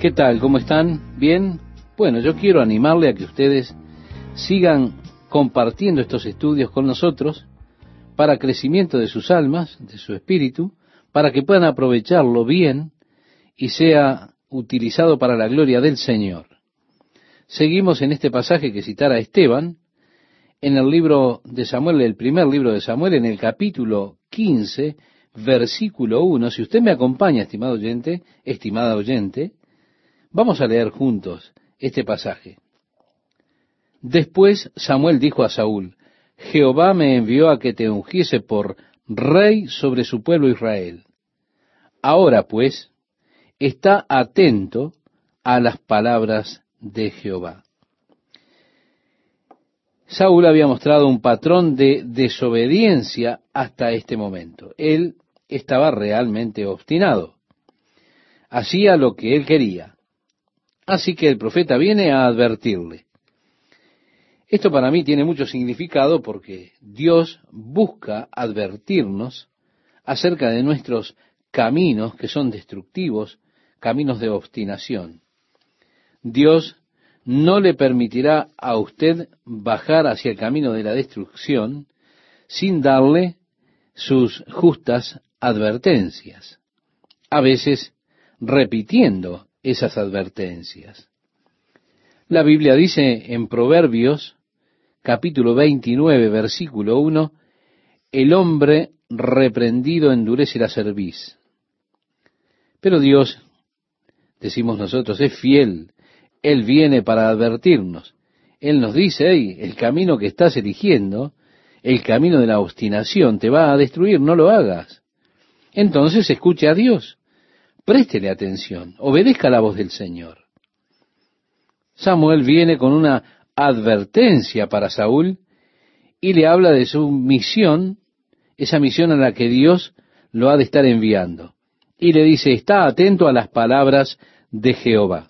¿Qué tal? ¿Cómo están? ¿Bien? Bueno, yo quiero animarle a que ustedes sigan compartiendo estos estudios con nosotros para crecimiento de sus almas, de su espíritu, para que puedan aprovecharlo bien y sea utilizado para la gloria del Señor. Seguimos en este pasaje que citara Esteban, en el libro de Samuel, el primer libro de Samuel, en el capítulo 15, versículo 1. Si usted me acompaña, estimado oyente, estimada oyente, vamos a leer juntos este pasaje. Después Samuel dijo a Saúl, Jehová me envió a que te ungiese por rey sobre su pueblo Israel. Ahora pues, está atento a las palabras de Jehová. Saúl había mostrado un patrón de desobediencia hasta este momento. Él estaba realmente obstinado. Hacía lo que él quería. Así que el profeta viene a advertirle. Esto para mí tiene mucho significado porque Dios busca advertirnos acerca de nuestros caminos que son destructivos, caminos de obstinación. Dios no le permitirá a usted bajar hacia el camino de la destrucción sin darle sus justas advertencias, a veces repitiendo esas advertencias. La Biblia dice en Proverbios capítulo 29, versículo 1, el hombre reprendido endurece la cerviz. Pero Dios, decimos nosotros, es fiel. Él viene para advertirnos. Él nos dice, hey, el camino que estás eligiendo, el camino de la obstinación, te va a destruir, no lo hagas. Entonces escuche a Dios, préstele atención, obedezca la voz del Señor. Samuel viene con una advertencia para Saúl y le habla de su misión, esa misión a la que Dios lo ha de estar enviando. Y le dice, está atento a las palabras de Jehová.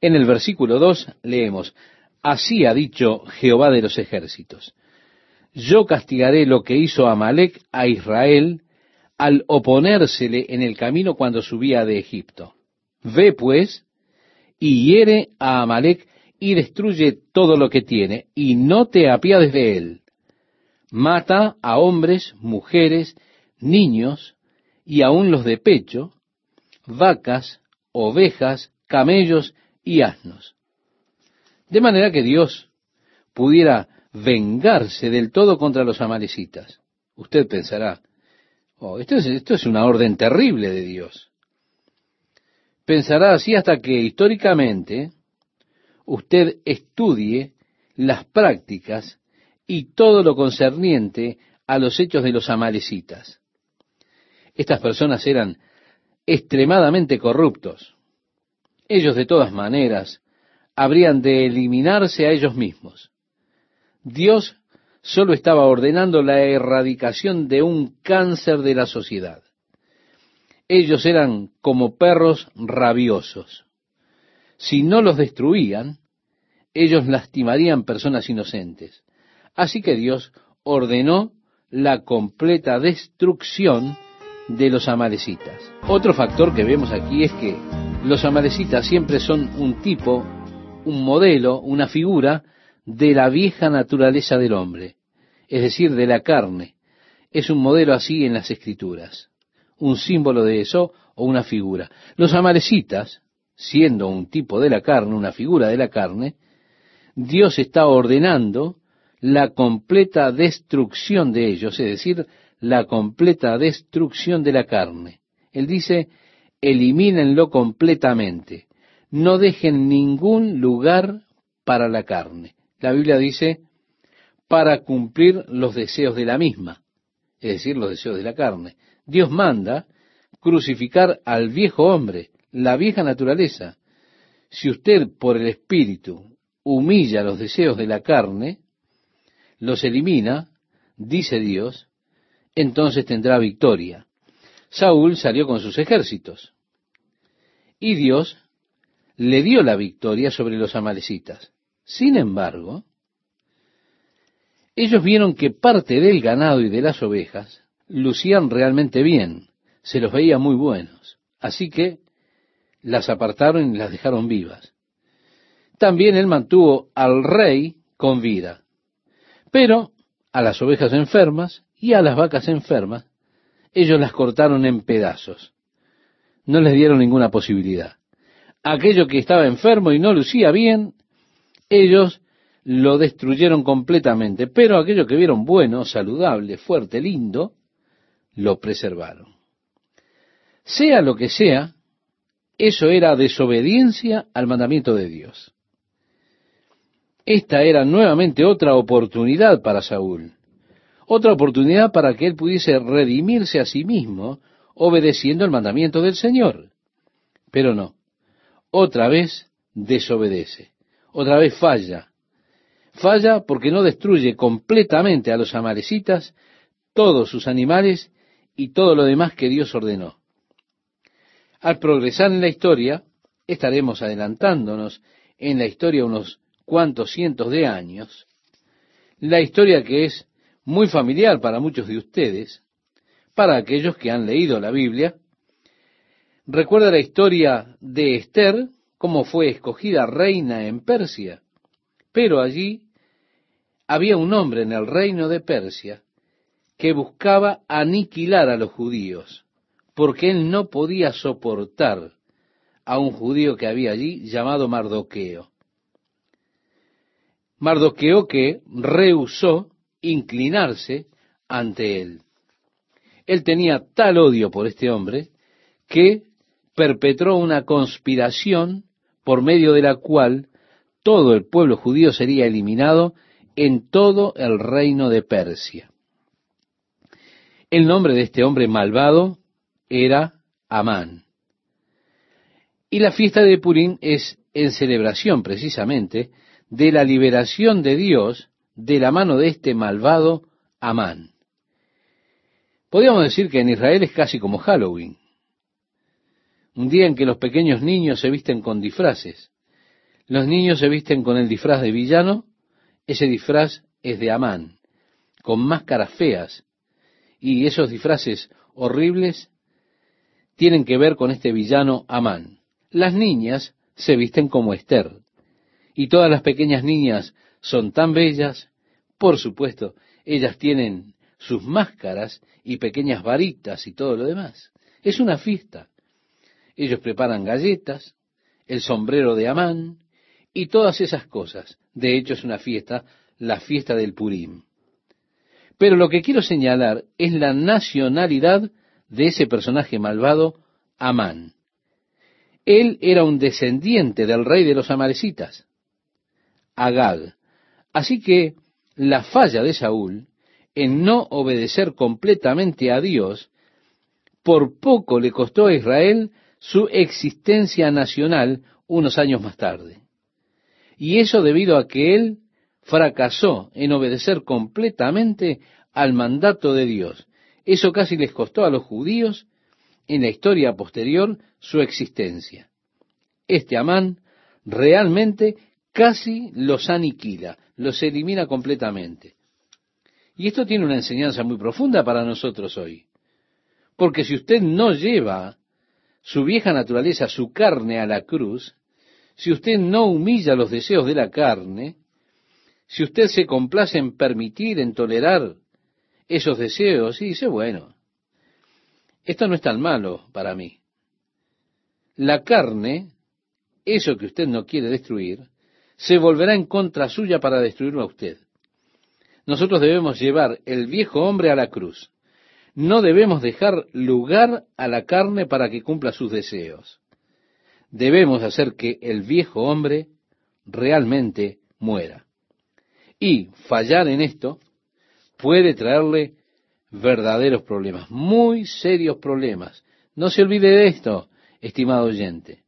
En el versículo 2 leemos, así ha dicho Jehová de los ejércitos, yo castigaré lo que hizo Amalek a Israel al oponérsele en el camino cuando subía de Egipto. Ve pues y hiere a Amalek y destruye todo lo que tiene, y no te apiades de él. Mata a hombres, mujeres, niños, y aun los de pecho, vacas, ovejas, camellos y asnos. De manera que Dios pudiera vengarse del todo contra los amalecitas. Usted pensará, oh, esto, es, esto es una orden terrible de Dios. Pensará así hasta que históricamente usted estudie las prácticas y todo lo concerniente a los hechos de los amalecitas. Estas personas eran extremadamente corruptos. Ellos de todas maneras habrían de eliminarse a ellos mismos. Dios solo estaba ordenando la erradicación de un cáncer de la sociedad. Ellos eran como perros rabiosos si no los destruían, ellos lastimarían personas inocentes. Así que Dios ordenó la completa destrucción de los amalecitas. Otro factor que vemos aquí es que los amalecitas siempre son un tipo, un modelo, una figura de la vieja naturaleza del hombre, es decir, de la carne. Es un modelo así en las escrituras, un símbolo de eso o una figura. Los amalecitas siendo un tipo de la carne, una figura de la carne, Dios está ordenando la completa destrucción de ellos, es decir, la completa destrucción de la carne. Él dice, elimínenlo completamente, no dejen ningún lugar para la carne. La Biblia dice, para cumplir los deseos de la misma, es decir, los deseos de la carne. Dios manda crucificar al viejo hombre, la vieja naturaleza. Si usted por el Espíritu humilla los deseos de la carne, los elimina, dice Dios, entonces tendrá victoria. Saúl salió con sus ejércitos y Dios le dio la victoria sobre los amalecitas. Sin embargo, ellos vieron que parte del ganado y de las ovejas lucían realmente bien, se los veía muy buenos. Así que las apartaron y las dejaron vivas. También él mantuvo al rey con vida. Pero a las ovejas enfermas y a las vacas enfermas, ellos las cortaron en pedazos. No les dieron ninguna posibilidad. Aquello que estaba enfermo y no lucía bien, ellos lo destruyeron completamente, pero aquello que vieron bueno, saludable, fuerte, lindo, lo preservaron. Sea lo que sea, eso era desobediencia al mandamiento de Dios. Esta era nuevamente otra oportunidad para Saúl, otra oportunidad para que él pudiese redimirse a sí mismo obedeciendo el mandamiento del Señor. Pero no, otra vez desobedece, otra vez falla. Falla porque no destruye completamente a los amalecitas, todos sus animales y todo lo demás que Dios ordenó. Al progresar en la historia, estaremos adelantándonos en la historia unos cuantos cientos de años, la historia que es muy familiar para muchos de ustedes, para aquellos que han leído la Biblia. Recuerda la historia de Esther, cómo fue escogida reina en Persia, pero allí había un hombre en el reino de Persia que buscaba aniquilar a los judíos, porque él no podía soportar a un judío que había allí llamado Mardoqueo. Mardoqueo que rehusó inclinarse ante él. Él tenía tal odio por este hombre que perpetró una conspiración por medio de la cual todo el pueblo judío sería eliminado en todo el reino de Persia. El nombre de este hombre malvado era Amán. Y la fiesta de Purín es en celebración precisamente de la liberación de Dios de la mano de este malvado Amán. Podríamos decir que en Israel es casi como Halloween, un día en que los pequeños niños se visten con disfraces. Los niños se visten con el disfraz de villano, ese disfraz es de Amán, con máscaras feas, y esos disfraces horribles tienen que ver con este villano Amán. Las niñas se visten como Esther, y todas las pequeñas niñas son tan bellas, por supuesto, ellas tienen sus máscaras y pequeñas varitas y todo lo demás. Es una fiesta. Ellos preparan galletas, el sombrero de Amán y todas esas cosas. De hecho, es una fiesta, la fiesta del Purim. Pero lo que quiero señalar es la nacionalidad de ese personaje malvado, Amán. Él era un descendiente del rey de los amalecitas. Agag. Así que la falla de Saúl en no obedecer completamente a Dios, por poco le costó a Israel su existencia nacional unos años más tarde. Y eso debido a que él fracasó en obedecer completamente al mandato de Dios. Eso casi les costó a los judíos en la historia posterior su existencia. Este Amán realmente casi los aniquila, los elimina completamente. Y esto tiene una enseñanza muy profunda para nosotros hoy. Porque si usted no lleva su vieja naturaleza, su carne a la cruz, si usted no humilla los deseos de la carne, si usted se complace en permitir, en tolerar esos deseos, y dice, bueno, esto no es tan malo para mí. La carne, eso que usted no quiere destruir, se volverá en contra suya para destruirlo a usted. Nosotros debemos llevar el viejo hombre a la cruz. No debemos dejar lugar a la carne para que cumpla sus deseos. Debemos hacer que el viejo hombre realmente muera. Y fallar en esto puede traerle verdaderos problemas, muy serios problemas. No se olvide de esto, estimado oyente,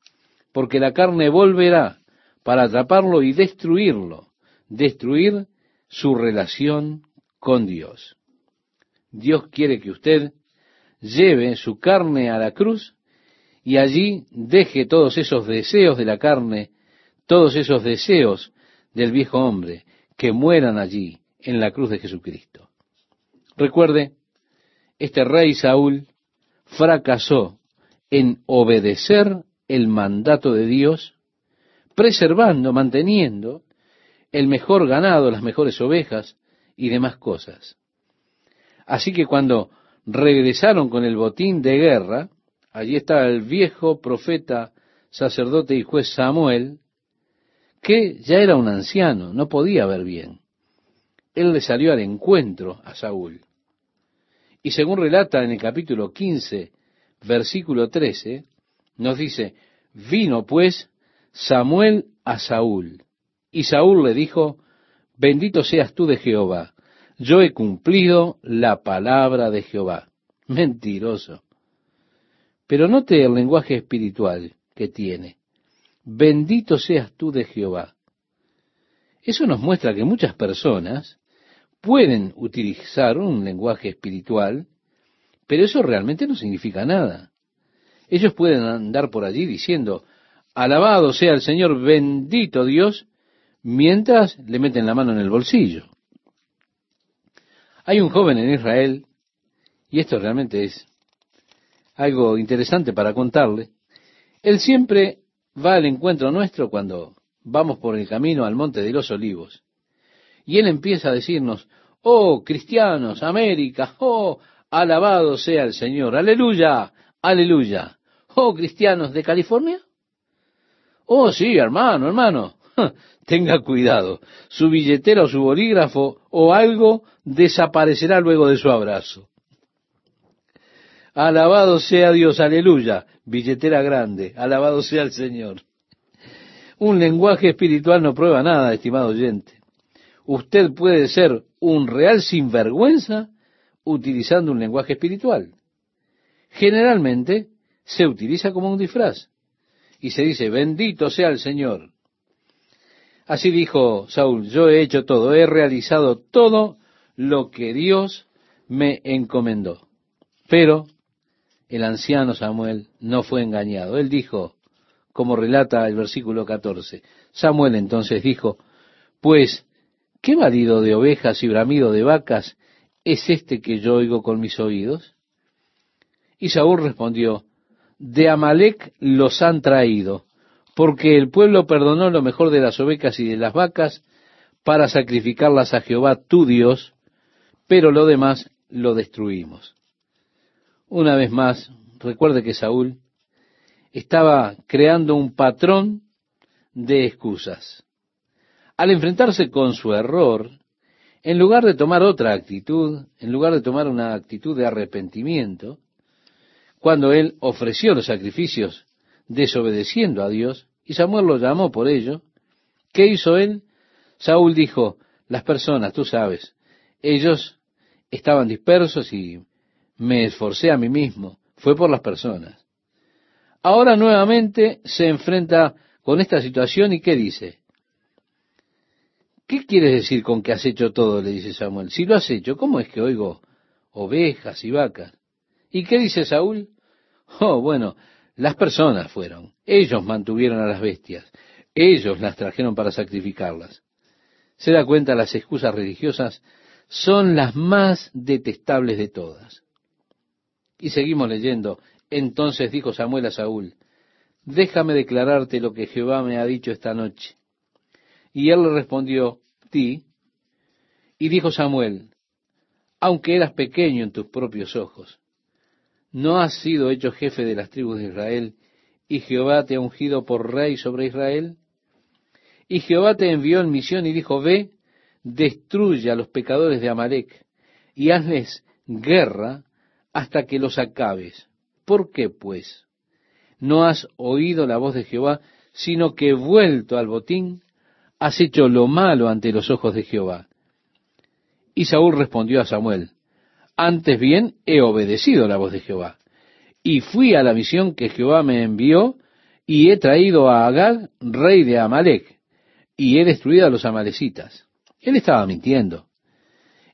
porque la carne volverá para atraparlo y destruirlo, destruir su relación con Dios. Dios quiere que usted lleve su carne a la cruz y allí deje todos esos deseos de la carne, todos esos deseos del viejo hombre, que mueran allí en la cruz de Jesucristo. Recuerde, este rey Saúl fracasó en obedecer el mandato de Dios, preservando, manteniendo el mejor ganado, las mejores ovejas y demás cosas. Así que cuando regresaron con el botín de guerra, allí estaba el viejo profeta, sacerdote y juez Samuel, que ya era un anciano, no podía ver bien. Él le salió al encuentro a Saúl. Y según relata en el capítulo 15, versículo 13, nos dice, vino pues Samuel a Saúl. Y Saúl le dijo, bendito seas tú de Jehová, yo he cumplido la palabra de Jehová. Mentiroso. Pero note el lenguaje espiritual que tiene. Bendito seas tú de Jehová. Eso nos muestra que muchas personas pueden utilizar un lenguaje espiritual, pero eso realmente no significa nada. Ellos pueden andar por allí diciendo, alabado sea el Señor, bendito Dios, mientras le meten la mano en el bolsillo. Hay un joven en Israel, y esto realmente es algo interesante para contarle, él siempre va al encuentro nuestro cuando vamos por el camino al monte de los olivos. Y él empieza a decirnos, oh cristianos, América, oh, alabado sea el Señor, aleluya, aleluya. Oh cristianos de California. Oh sí, hermano, hermano, tenga cuidado, su billetera o su bolígrafo o algo desaparecerá luego de su abrazo. Alabado sea Dios, aleluya, billetera grande, alabado sea el Señor. Un lenguaje espiritual no prueba nada, estimado oyente. Usted puede ser un real sinvergüenza utilizando un lenguaje espiritual. Generalmente se utiliza como un disfraz y se dice, bendito sea el Señor. Así dijo Saúl, yo he hecho todo, he realizado todo lo que Dios me encomendó. Pero el anciano Samuel no fue engañado. Él dijo, como relata el versículo 14, Samuel entonces dijo, pues ¿Qué marido de ovejas y bramido de vacas es este que yo oigo con mis oídos? Y Saúl respondió, de Amalek los han traído, porque el pueblo perdonó lo mejor de las ovejas y de las vacas para sacrificarlas a Jehová tu Dios, pero lo demás lo destruimos. Una vez más, recuerde que Saúl estaba creando un patrón de excusas al enfrentarse con su error, en lugar de tomar otra actitud, en lugar de tomar una actitud de arrepentimiento, cuando él ofreció los sacrificios desobedeciendo a Dios, y Samuel lo llamó por ello, ¿qué hizo él? Saúl dijo, las personas, tú sabes, ellos estaban dispersos y me esforcé a mí mismo, fue por las personas. Ahora nuevamente se enfrenta con esta situación y ¿qué dice? ¿Qué quieres decir con que has hecho todo? le dice Samuel. Si lo has hecho, ¿cómo es que oigo ovejas y vacas? ¿Y qué dice Saúl? Oh, bueno, las personas fueron. Ellos mantuvieron a las bestias. Ellos las trajeron para sacrificarlas. Se da cuenta, las excusas religiosas son las más detestables de todas. Y seguimos leyendo. Entonces dijo Samuel a Saúl, déjame declararte lo que Jehová me ha dicho esta noche. Y él le respondió, ti. Y dijo Samuel, aunque eras pequeño en tus propios ojos, ¿no has sido hecho jefe de las tribus de Israel y Jehová te ha ungido por rey sobre Israel? Y Jehová te envió en misión y dijo, ve, destruye a los pecadores de Amalek y hazles guerra hasta que los acabes. ¿Por qué, pues? No has oído la voz de Jehová, sino que vuelto al botín, has hecho lo malo ante los ojos de Jehová. Y Saúl respondió a Samuel, antes bien he obedecido la voz de Jehová, y fui a la misión que Jehová me envió, y he traído a Agag, rey de Amalek, y he destruido a los amalecitas. Él estaba mintiendo.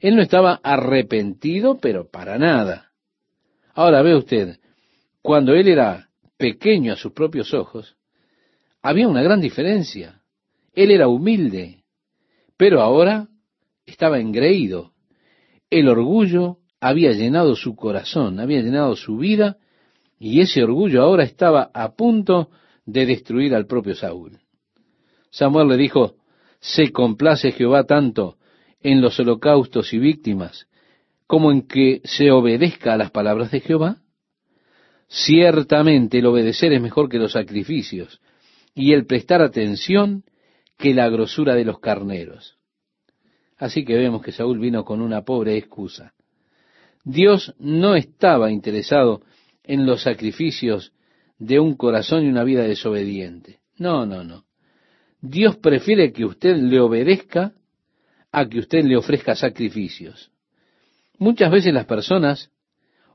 Él no estaba arrepentido, pero para nada. Ahora ve usted, cuando él era pequeño a sus propios ojos, había una gran diferencia. Él era humilde, pero ahora estaba engreído. El orgullo había llenado su corazón, había llenado su vida Y ese orgullo ahora estaba a punto de destruir al propio Saúl. Samuel le dijo, ¿se complace Jehová tanto en los holocaustos y víctimas como en que se obedezca a las palabras de Jehová? Ciertamente el obedecer es mejor que los sacrificios y el prestar atención que la grosura de los carneros. Así que vemos que Saúl vino con una pobre excusa. Dios no estaba interesado en los sacrificios de un corazón y una vida desobediente. No, no, no. Dios prefiere que usted le obedezca a que usted le ofrezca sacrificios. Muchas veces las personas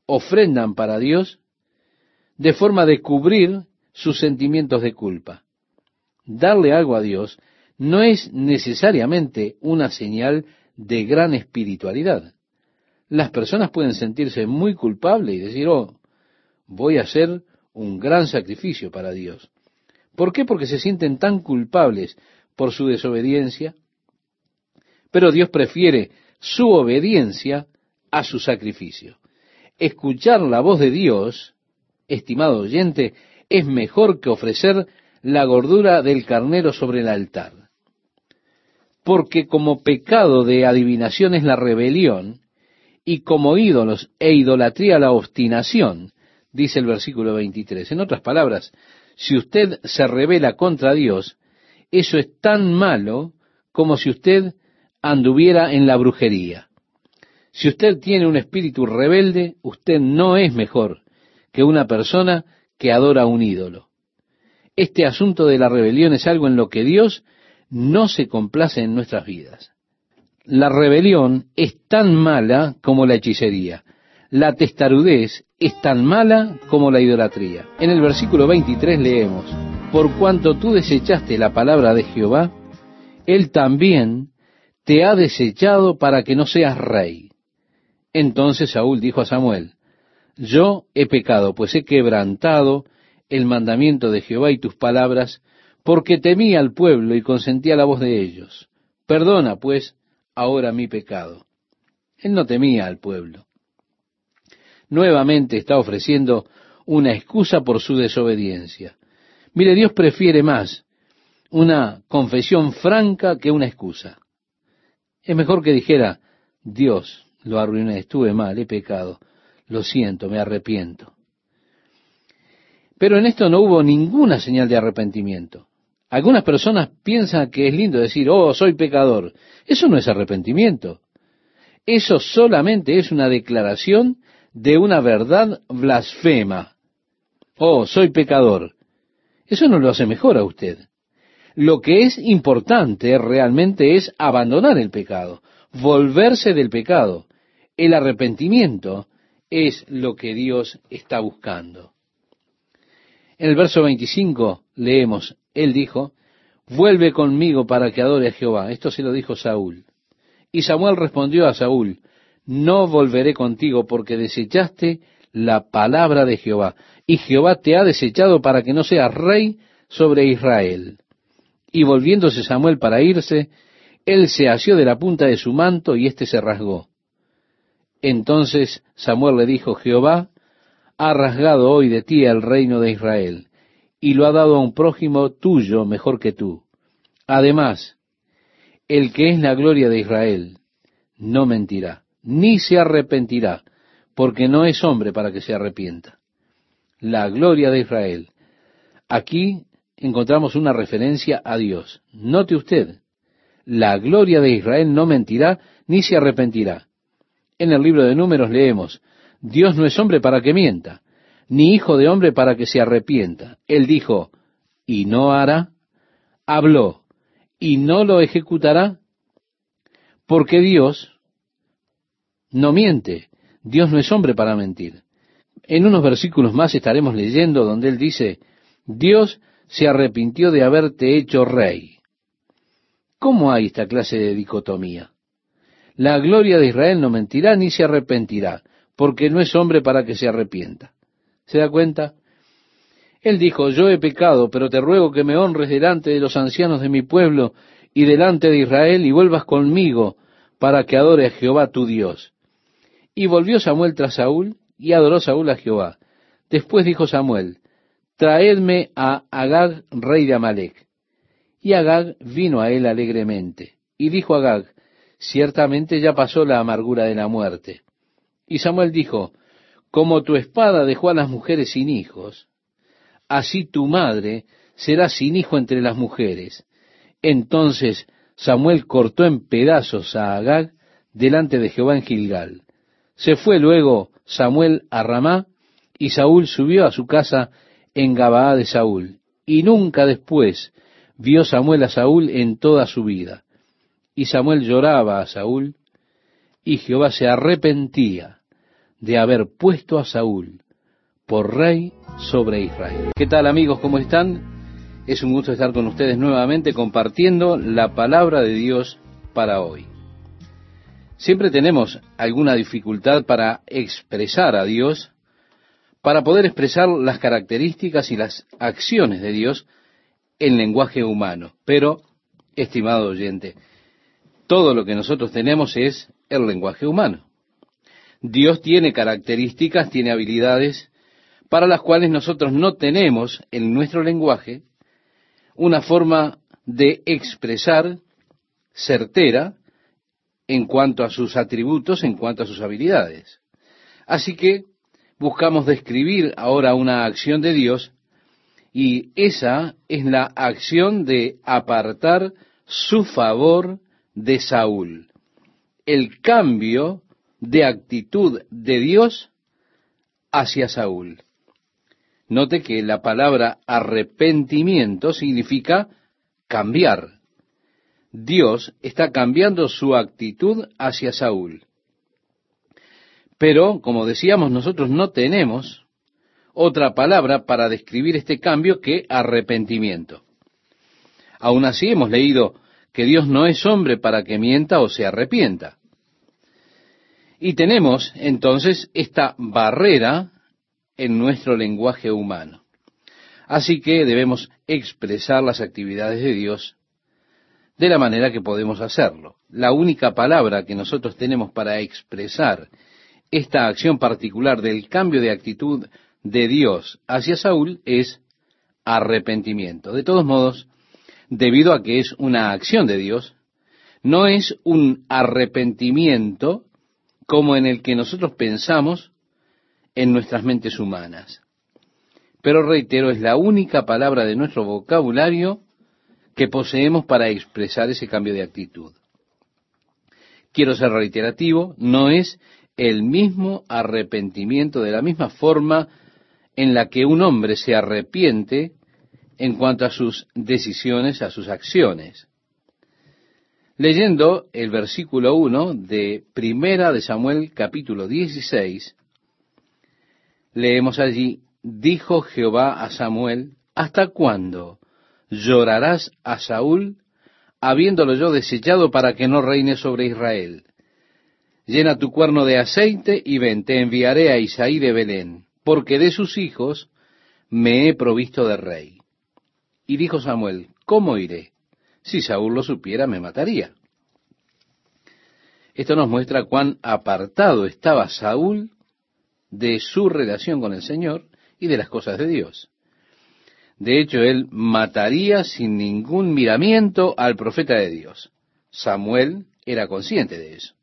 ofrendan para Dios de forma de cubrir sus sentimientos de culpa. Darle algo a Dios no es necesariamente una señal de gran espiritualidad. Las personas pueden sentirse muy culpables y decir, oh, voy a hacer un gran sacrificio para Dios. ¿Por qué? Porque se sienten tan culpables por su desobediencia. Pero Dios prefiere su obediencia a su sacrificio. Escuchar la voz de Dios, estimado oyente, es mejor que ofrecer la gordura del carnero sobre el altar. Porque como pecado de adivinación es la rebelión, y como ídolos e idolatría la obstinación, dice el versículo 23. En otras palabras, si usted se revela contra Dios, eso es tan malo como si usted anduviera en la brujería. Si usted tiene un espíritu rebelde, usted no es mejor que una persona que adora un ídolo. Este asunto de la rebelión es algo en lo que Dios no se complace en nuestras vidas. La rebelión es tan mala como la hechicería la testarudez es tan mala como la idolatría. En el versículo 23 leemos, por cuanto tú desechaste la palabra de Jehová, Él también te ha desechado para que no seas rey. Entonces Saúl dijo a Samuel, yo he pecado, pues he quebrantado el mandamiento de Jehová y tus palabras, porque temí al pueblo y consentí a la voz de ellos. Perdona, pues, ahora mi pecado. Él no temía al pueblo nuevamente está ofreciendo una excusa por su desobediencia. Mire, Dios prefiere más una confesión franca que una excusa. Es mejor que dijera, Dios, lo arruiné, estuve mal, he pecado, lo siento, me arrepiento. Pero en esto no hubo ninguna señal de arrepentimiento. Algunas personas piensan que es lindo decir, oh, soy pecador. Eso no es arrepentimiento. Eso solamente es una declaración de una verdad blasfema. Oh, soy pecador. Eso no lo hace mejor a usted. Lo que es importante realmente es abandonar el pecado, volverse del pecado. El arrepentimiento es lo que Dios está buscando. En el verso 25 leemos, Él dijo, vuelve conmigo para que adore a Jehová. Esto se lo dijo Saúl. Y Samuel respondió a Saúl, no volveré contigo porque desechaste la palabra de Jehová, y Jehová te ha desechado para que no seas rey sobre Israel. Y volviéndose Samuel para irse, él se asió de la punta de su manto y éste se rasgó. Entonces Samuel le dijo, Jehová ha rasgado hoy de ti el reino de Israel, y lo ha dado a un prójimo tuyo mejor que tú. Además, el que es la gloria de Israel no mentirá ni se arrepentirá, porque no es hombre para que se arrepienta. La gloria de Israel. Aquí encontramos una referencia a Dios. Note usted, la gloria de Israel no mentirá ni se arrepentirá. En el libro de números leemos, Dios no es hombre para que mienta, ni hijo de hombre para que se arrepienta. Él dijo, y no hará, habló, y no lo ejecutará, porque Dios no miente. Dios no es hombre para mentir. En unos versículos más estaremos leyendo donde él dice, Dios se arrepintió de haberte hecho rey. ¿Cómo hay esta clase de dicotomía? La gloria de Israel no mentirá ni se arrepentirá, porque no es hombre para que se arrepienta. ¿Se da cuenta? Él dijo, yo he pecado, pero te ruego que me honres delante de los ancianos de mi pueblo y delante de Israel y vuelvas conmigo para que adore a Jehová tu Dios. Y volvió Samuel tras Saúl y adoró Saúl a Jehová. Después dijo Samuel, traedme a Agag, rey de Amalek. Y Agag vino a él alegremente. Y dijo Agag, ciertamente ya pasó la amargura de la muerte. Y Samuel dijo, como tu espada dejó a las mujeres sin hijos, así tu madre será sin hijo entre las mujeres. Entonces Samuel cortó en pedazos a Agag delante de Jehová en Gilgal. Se fue luego Samuel a Ramá, y Saúl subió a su casa en Gabaa de Saúl. Y nunca después vio Samuel a Saúl en toda su vida. Y Samuel lloraba a Saúl, y Jehová se arrepentía de haber puesto a Saúl por rey sobre Israel. ¿Qué tal amigos? ¿Cómo están? Es un gusto estar con ustedes nuevamente compartiendo la palabra de Dios para hoy. Siempre tenemos alguna dificultad para expresar a Dios, para poder expresar las características y las acciones de Dios en lenguaje humano. Pero, estimado oyente, todo lo que nosotros tenemos es el lenguaje humano. Dios tiene características, tiene habilidades para las cuales nosotros no tenemos en nuestro lenguaje una forma de expresar certera en cuanto a sus atributos, en cuanto a sus habilidades. Así que buscamos describir ahora una acción de Dios y esa es la acción de apartar su favor de Saúl. El cambio de actitud de Dios hacia Saúl. Note que la palabra arrepentimiento significa cambiar. Dios está cambiando su actitud hacia Saúl. Pero, como decíamos, nosotros no tenemos otra palabra para describir este cambio que arrepentimiento. Aún así hemos leído que Dios no es hombre para que mienta o se arrepienta. Y tenemos entonces esta barrera en nuestro lenguaje humano. Así que debemos expresar las actividades de Dios de la manera que podemos hacerlo. La única palabra que nosotros tenemos para expresar esta acción particular del cambio de actitud de Dios hacia Saúl es arrepentimiento. De todos modos, debido a que es una acción de Dios, no es un arrepentimiento como en el que nosotros pensamos en nuestras mentes humanas. Pero reitero, es la única palabra de nuestro vocabulario que poseemos para expresar ese cambio de actitud. Quiero ser reiterativo, no es el mismo arrepentimiento de la misma forma en la que un hombre se arrepiente en cuanto a sus decisiones, a sus acciones. Leyendo el versículo 1 de Primera de Samuel capítulo 16, leemos allí, dijo Jehová a Samuel, ¿hasta cuándo llorarás a Saúl, habiéndolo yo desechado para que no reine sobre Israel? Llena tu cuerno de aceite y ven, te enviaré a Isaí de Belén, porque de sus hijos me he provisto de rey. Y dijo Samuel, ¿cómo iré? Si Saúl lo supiera, me mataría. Esto nos muestra cuán apartado estaba Saúl de su relación con el Señor y de las cosas de Dios. De hecho, él mataría sin ningún miramiento al profeta de Dios. Samuel era consciente de eso.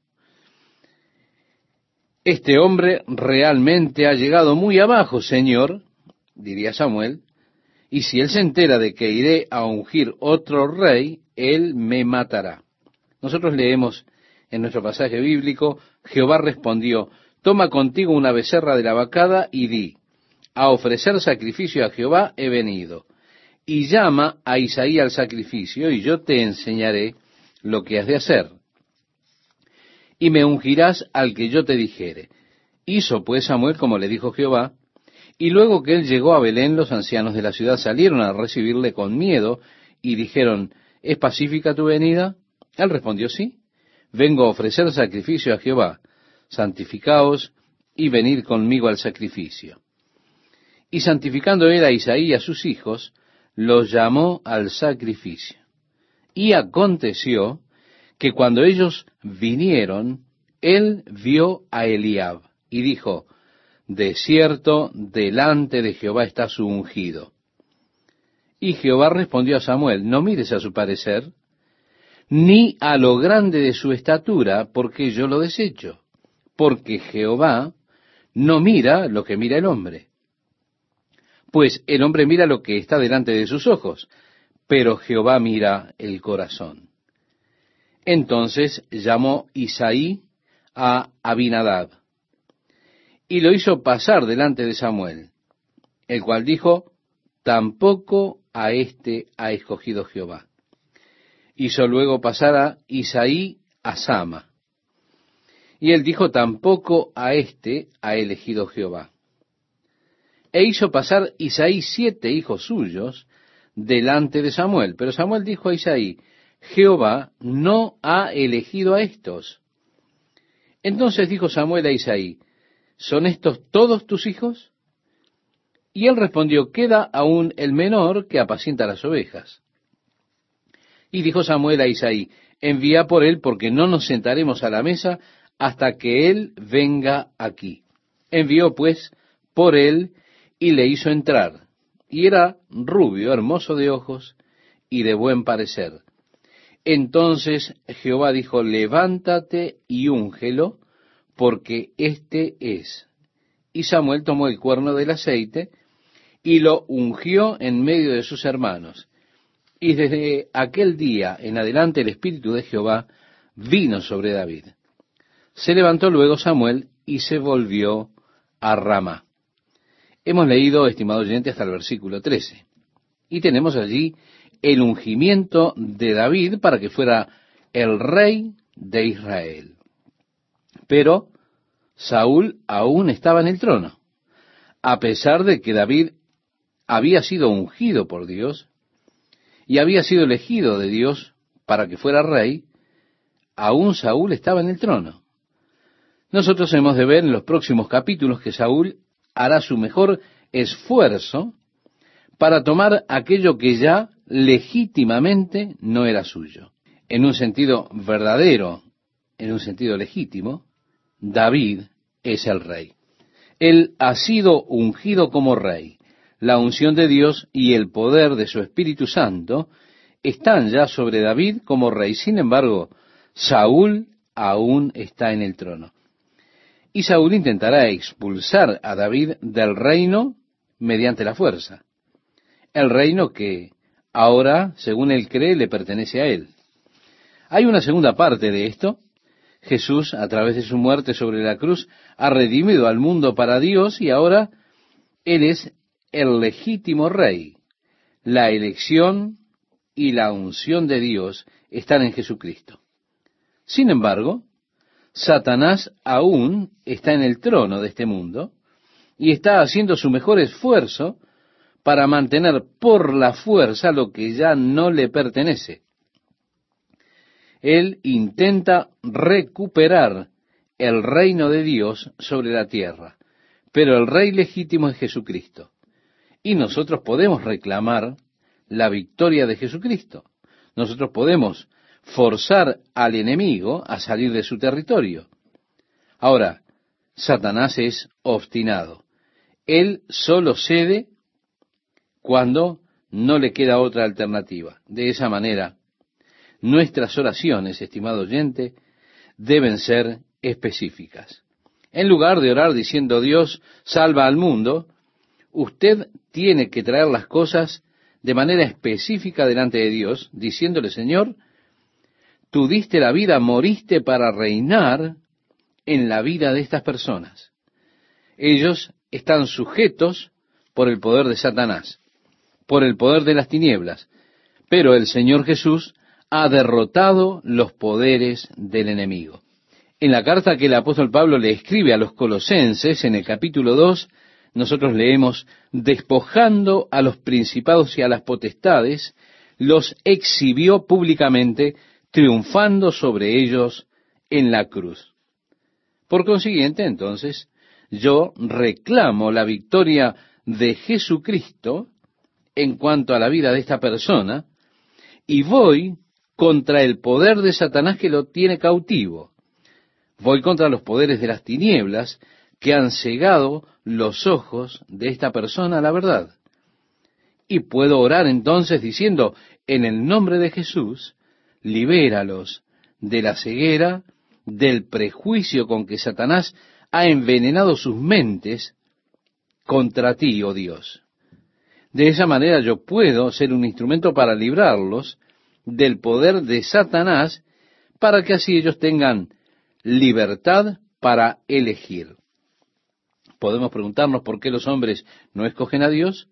Este hombre realmente ha llegado muy abajo, Señor, diría Samuel, y si él se entera de que iré a ungir otro rey, él me matará. Nosotros leemos en nuestro pasaje bíblico, Jehová respondió, toma contigo una becerra de la vacada y di, a ofrecer sacrificio a Jehová he venido. Y llama a Isaí al sacrificio, y yo te enseñaré lo que has de hacer. Y me ungirás al que yo te dijere. Hizo pues Samuel como le dijo Jehová, y luego que él llegó a Belén, los ancianos de la ciudad salieron a recibirle con miedo, y dijeron, ¿es pacífica tu venida? Él respondió, sí, vengo a ofrecer sacrificio a Jehová santificaos y venid conmigo al sacrificio. Y santificando él a Isaí y a sus hijos, los llamó al sacrificio. Y aconteció que cuando ellos vinieron, él vio a Eliab y dijo, de cierto, delante de Jehová está su ungido. Y Jehová respondió a Samuel, no mires a su parecer, ni a lo grande de su estatura, porque yo lo desecho, porque Jehová no mira lo que mira el hombre. Pues el hombre mira lo que está delante de sus ojos, pero Jehová mira el corazón. Entonces llamó Isaí a Abinadab y lo hizo pasar delante de Samuel, el cual dijo, tampoco a éste ha escogido Jehová. Hizo luego pasar a Isaí a Sama. Y él dijo, tampoco a éste ha elegido Jehová. E hizo pasar Isaí siete hijos suyos delante de Samuel. Pero Samuel dijo a Isaí, Jehová no ha elegido a estos. Entonces dijo Samuel a Isaí, ¿son estos todos tus hijos? Y él respondió, queda aún el menor que apacienta las ovejas. Y dijo Samuel a Isaí, envía por él porque no nos sentaremos a la mesa hasta que él venga aquí. Envió pues por él y le hizo entrar. Y era rubio, hermoso de ojos y de buen parecer. Entonces Jehová dijo, levántate y úngelo, porque éste es. Y Samuel tomó el cuerno del aceite y lo ungió en medio de sus hermanos. Y desde aquel día en adelante el Espíritu de Jehová vino sobre David. Se levantó luego Samuel y se volvió a Ramá. Hemos leído, estimado oyente, hasta el versículo 13. Y tenemos allí el ungimiento de David para que fuera el rey de Israel. Pero Saúl aún estaba en el trono. A pesar de que David había sido ungido por Dios y había sido elegido de Dios para que fuera rey, aún Saúl estaba en el trono. Nosotros hemos de ver en los próximos capítulos que Saúl hará su mejor esfuerzo para tomar aquello que ya legítimamente no era suyo. En un sentido verdadero, en un sentido legítimo, David es el rey. Él ha sido ungido como rey. La unción de Dios y el poder de su Espíritu Santo están ya sobre David como rey. Sin embargo, Saúl aún está en el trono. Y Saúl intentará expulsar a David del reino mediante la fuerza. El reino que ahora, según él cree, le pertenece a él. Hay una segunda parte de esto. Jesús, a través de su muerte sobre la cruz, ha redimido al mundo para Dios y ahora Él es el legítimo rey. La elección y la unción de Dios están en Jesucristo. Sin embargo, Satanás aún está en el trono de este mundo y está haciendo su mejor esfuerzo para mantener por la fuerza lo que ya no le pertenece. Él intenta recuperar el reino de Dios sobre la tierra, pero el rey legítimo es Jesucristo. Y nosotros podemos reclamar la victoria de Jesucristo. Nosotros podemos forzar al enemigo a salir de su territorio. Ahora, Satanás es obstinado. Él solo cede cuando no le queda otra alternativa. De esa manera, nuestras oraciones, estimado oyente, deben ser específicas. En lugar de orar diciendo Dios salva al mundo, usted tiene que traer las cosas de manera específica delante de Dios, diciéndole, Señor, tú diste la vida, moriste para reinar en la vida de estas personas. Ellos están sujetos por el poder de Satanás, por el poder de las tinieblas, pero el Señor Jesús ha derrotado los poderes del enemigo. En la carta que el apóstol Pablo le escribe a los colosenses, en el capítulo 2, nosotros leemos, despojando a los principados y a las potestades, los exhibió públicamente, triunfando sobre ellos en la cruz. Por consiguiente, entonces, yo reclamo la victoria de Jesucristo en cuanto a la vida de esta persona y voy contra el poder de Satanás que lo tiene cautivo. Voy contra los poderes de las tinieblas que han cegado los ojos de esta persona a la verdad. Y puedo orar entonces diciendo, en el nombre de Jesús, libéralos de la ceguera, del prejuicio con que Satanás ha envenenado sus mentes contra ti, oh Dios. De esa manera yo puedo ser un instrumento para librarlos del poder de Satanás, para que así ellos tengan libertad para elegir. Podemos preguntarnos por qué los hombres no escogen a Dios.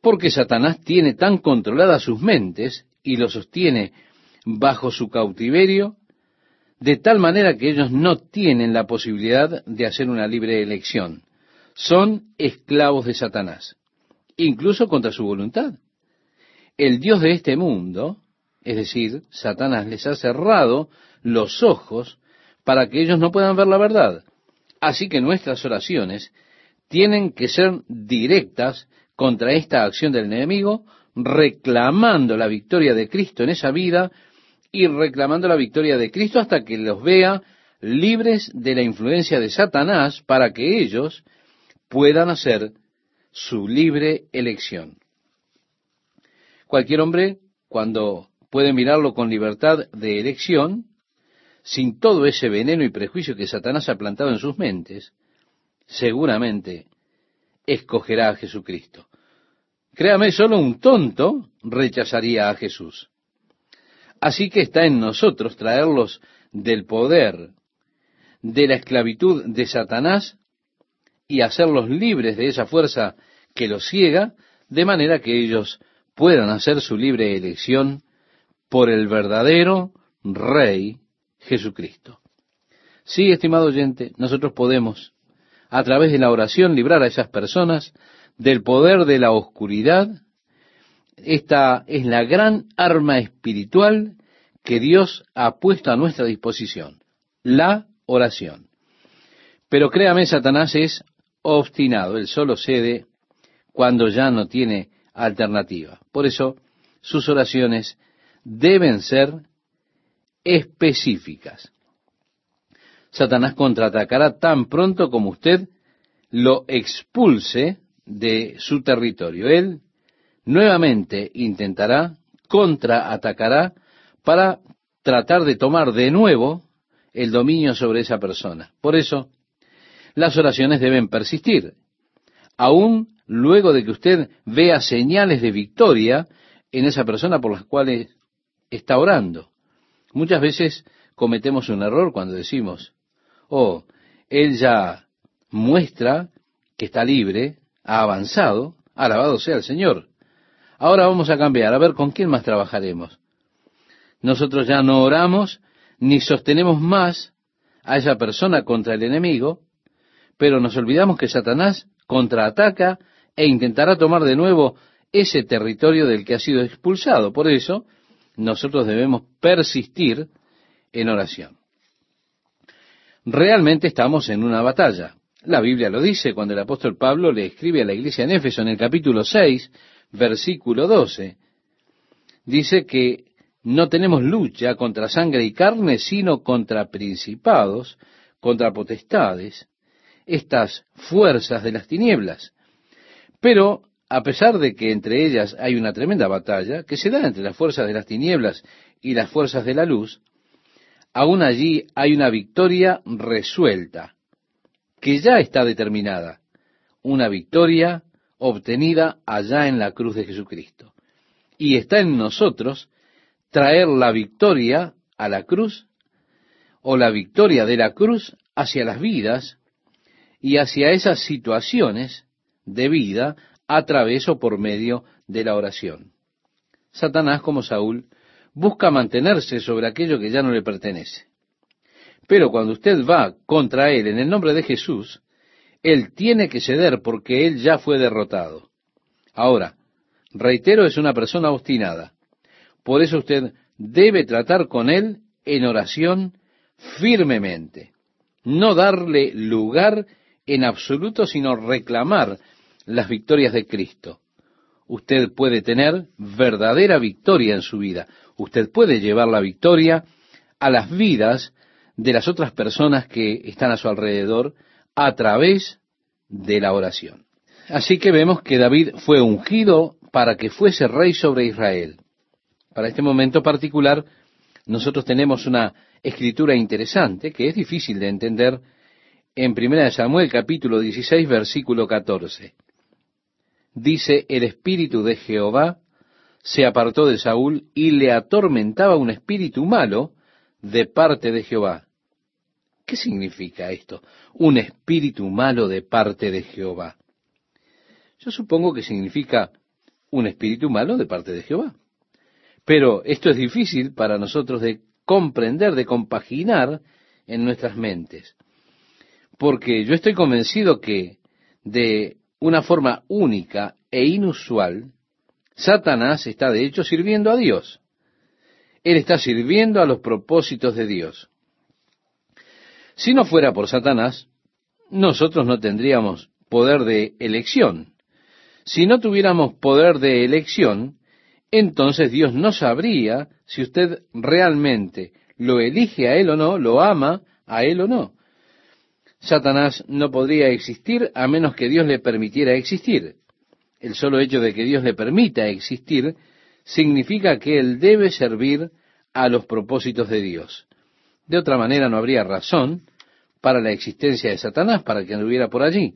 Porque Satanás tiene tan controladas sus mentes y los sostiene bajo su cautiverio, de tal manera que ellos no tienen la posibilidad de hacer una libre elección. Son esclavos de Satanás, incluso contra su voluntad. El Dios de este mundo, es decir, Satanás les ha cerrado los ojos para que ellos no puedan ver la verdad. Así que nuestras oraciones tienen que ser directas contra esta acción del enemigo, reclamando la victoria de Cristo en esa vida y reclamando la victoria de Cristo hasta que los vea libres de la influencia de Satanás para que ellos puedan hacer su libre elección. Cualquier hombre, cuando puede mirarlo con libertad de elección, sin todo ese veneno y prejuicio que Satanás ha plantado en sus mentes, seguramente escogerá a Jesucristo. Créame, solo un tonto rechazaría a Jesús. Así que está en nosotros traerlos del poder de la esclavitud de Satanás y hacerlos libres de esa fuerza que los ciega, de manera que ellos puedan hacer su libre elección por el verdadero Rey Jesucristo. Sí, estimado oyente, nosotros podemos, a través de la oración, librar a esas personas del poder de la oscuridad. Esta es la gran arma espiritual que Dios ha puesto a nuestra disposición, la oración. Pero créame, Satanás es obstinado, él solo cede cuando ya no tiene alternativa. Por eso, sus oraciones deben ser específicas. Satanás contraatacará tan pronto como usted lo expulse de su territorio. Él nuevamente intentará, contraatacará para tratar de tomar de nuevo el dominio sobre esa persona. Por eso, las oraciones deben persistir. Aún luego de que usted vea señales de victoria en esa persona por las cuales está orando. Muchas veces cometemos un error cuando decimos, oh, él ya muestra que está libre, ha avanzado, alabado sea el Señor. Ahora vamos a cambiar, a ver con quién más trabajaremos. Nosotros ya no oramos ni sostenemos más a esa persona contra el enemigo, pero nos olvidamos que Satanás contraataca e intentará tomar de nuevo ese territorio del que ha sido expulsado. Por eso, nosotros debemos persistir en oración. Realmente estamos en una batalla. La Biblia lo dice cuando el apóstol Pablo le escribe a la iglesia en Éfeso en el capítulo 6, versículo 12. Dice que no tenemos lucha contra sangre y carne, sino contra principados, contra potestades, estas fuerzas de las tinieblas. Pero a pesar de que entre ellas hay una tremenda batalla que se da entre las fuerzas de las tinieblas y las fuerzas de la luz, aún allí hay una victoria resuelta, que ya está determinada, una victoria obtenida allá en la cruz de Jesucristo. Y está en nosotros traer la victoria a la cruz o la victoria de la cruz hacia las vidas y hacia esas situaciones de vida a través o por medio de la oración. Satanás, como Saúl, busca mantenerse sobre aquello que ya no le pertenece. Pero cuando usted va contra él en el nombre de Jesús, él tiene que ceder porque él ya fue derrotado. Ahora, reitero, es una persona obstinada. Por eso usted debe tratar con él en oración firmemente. No darle lugar en absoluto, sino reclamar las victorias de Cristo. Usted puede tener verdadera victoria en su vida. Usted puede llevar la victoria a las vidas de las otras personas que están a su alrededor a través de la oración. Así que vemos que David fue ungido para que fuese rey sobre Israel. Para este momento particular, nosotros tenemos una escritura interesante que es difícil de entender en 1 Samuel capítulo 16 versículo 14. Dice, el espíritu de Jehová se apartó de Saúl y le atormentaba un espíritu malo de parte de Jehová. ¿Qué significa esto? Un espíritu malo de parte de Jehová. Yo supongo que significa un espíritu malo de parte de Jehová. Pero esto es difícil para nosotros de comprender, de compaginar en nuestras mentes. Porque yo estoy convencido que de una forma única e inusual, Satanás está de hecho sirviendo a Dios. Él está sirviendo a los propósitos de Dios. Si no fuera por Satanás, nosotros no tendríamos poder de elección. Si no tuviéramos poder de elección, entonces Dios no sabría si usted realmente lo elige a Él o no, lo ama a Él o no. Satanás no podría existir a menos que Dios le permitiera existir. El solo hecho de que Dios le permita existir significa que Él debe servir a los propósitos de Dios. De otra manera no habría razón para la existencia de Satanás, para que anduviera por allí.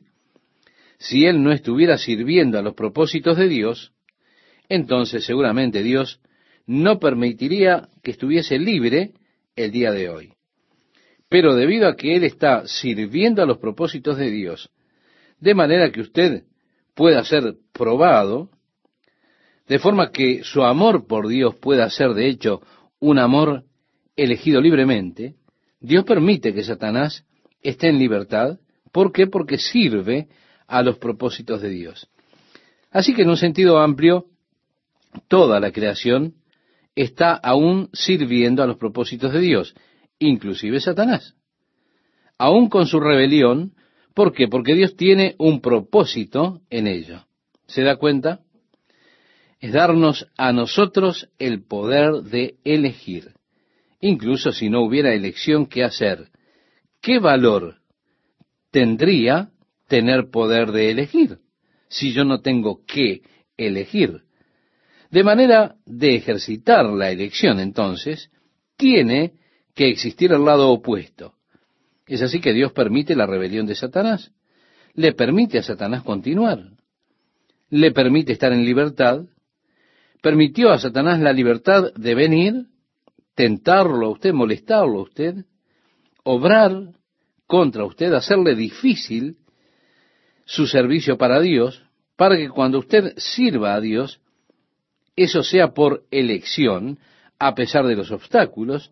Si Él no estuviera sirviendo a los propósitos de Dios, entonces seguramente Dios no permitiría que estuviese libre el día de hoy. Pero debido a que Él está sirviendo a los propósitos de Dios, de manera que usted pueda ser probado, de forma que su amor por Dios pueda ser de hecho un amor elegido libremente, Dios permite que Satanás esté en libertad. ¿Por qué? Porque sirve a los propósitos de Dios. Así que en un sentido amplio, toda la creación está aún sirviendo a los propósitos de Dios inclusive Satanás. Aún con su rebelión, ¿por qué? Porque Dios tiene un propósito en ello. ¿Se da cuenta? Es darnos a nosotros el poder de elegir. Incluso si no hubiera elección que hacer, ¿qué valor tendría tener poder de elegir si yo no tengo que elegir? De manera de ejercitar la elección, entonces, tiene que existir el lado opuesto. Es así que Dios permite la rebelión de Satanás. Le permite a Satanás continuar. Le permite estar en libertad. Permitió a Satanás la libertad de venir, tentarlo a usted, molestarlo a usted, obrar contra usted, hacerle difícil su servicio para Dios, para que cuando usted sirva a Dios, eso sea por elección, a pesar de los obstáculos,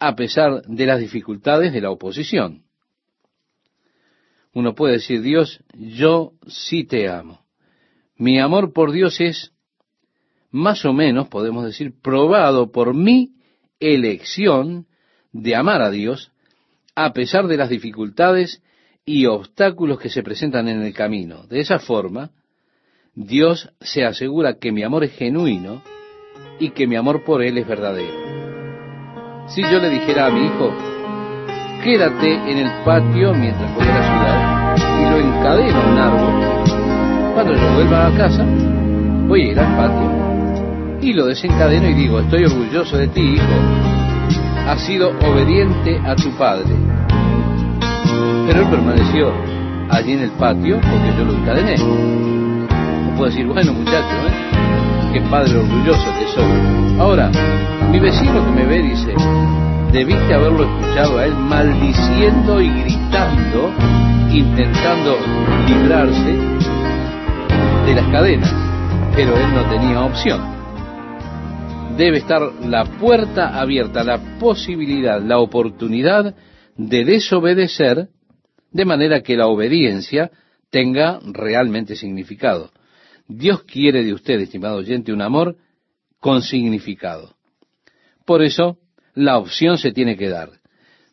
a pesar de las dificultades de la oposición. Uno puede decir, Dios, yo sí te amo. Mi amor por Dios es, más o menos, podemos decir, probado por mi elección de amar a Dios, a pesar de las dificultades y obstáculos que se presentan en el camino. De esa forma, Dios se asegura que mi amor es genuino y que mi amor por Él es verdadero. Si yo le dijera a mi hijo, quédate en el patio mientras voy a la ciudad y lo encadeno a un árbol, cuando yo vuelva a casa, voy a ir al patio y lo desencadeno y digo, estoy orgulloso de ti, hijo, has sido obediente a tu padre. Pero él permaneció allí en el patio porque yo lo encadené. No puedo decir, bueno muchacho, ¿eh? Qué padre orgulloso que soy. Ahora, mi vecino que me ve dice, debiste haberlo escuchado a él maldiciendo y gritando, intentando librarse de las cadenas, pero él no tenía opción. Debe estar la puerta abierta, la posibilidad, la oportunidad de desobedecer, de manera que la obediencia tenga realmente significado. Dios quiere de usted, estimado oyente, un amor con significado. Por eso, la opción se tiene que dar.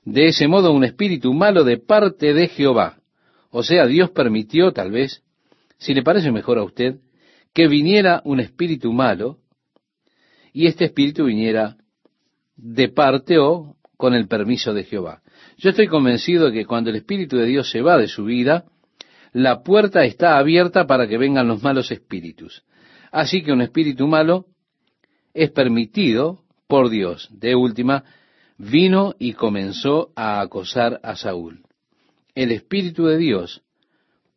De ese modo, un espíritu malo de parte de Jehová. O sea, Dios permitió, tal vez, si le parece mejor a usted, que viniera un espíritu malo y este espíritu viniera de parte o con el permiso de Jehová. Yo estoy convencido de que cuando el Espíritu de Dios se va de su vida, la puerta está abierta para que vengan los malos espíritus. Así que un espíritu malo es permitido por Dios. De última, vino y comenzó a acosar a Saúl. El Espíritu de Dios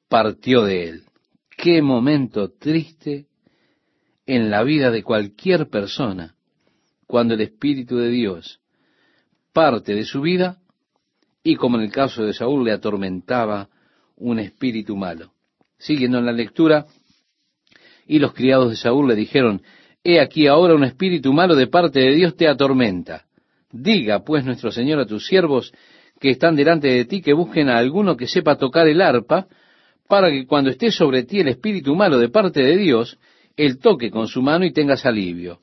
partió de él. Qué momento triste en la vida de cualquier persona cuando el Espíritu de Dios parte de su vida y como en el caso de Saúl le atormentaba un espíritu malo. Siguiendo en la lectura, y los criados de Saúl le dijeron, He aquí ahora un espíritu malo de parte de Dios te atormenta. Diga pues nuestro Señor a tus siervos que están delante de ti que busquen a alguno que sepa tocar el arpa, para que cuando esté sobre ti el espíritu malo de parte de Dios, él toque con su mano y tengas alivio.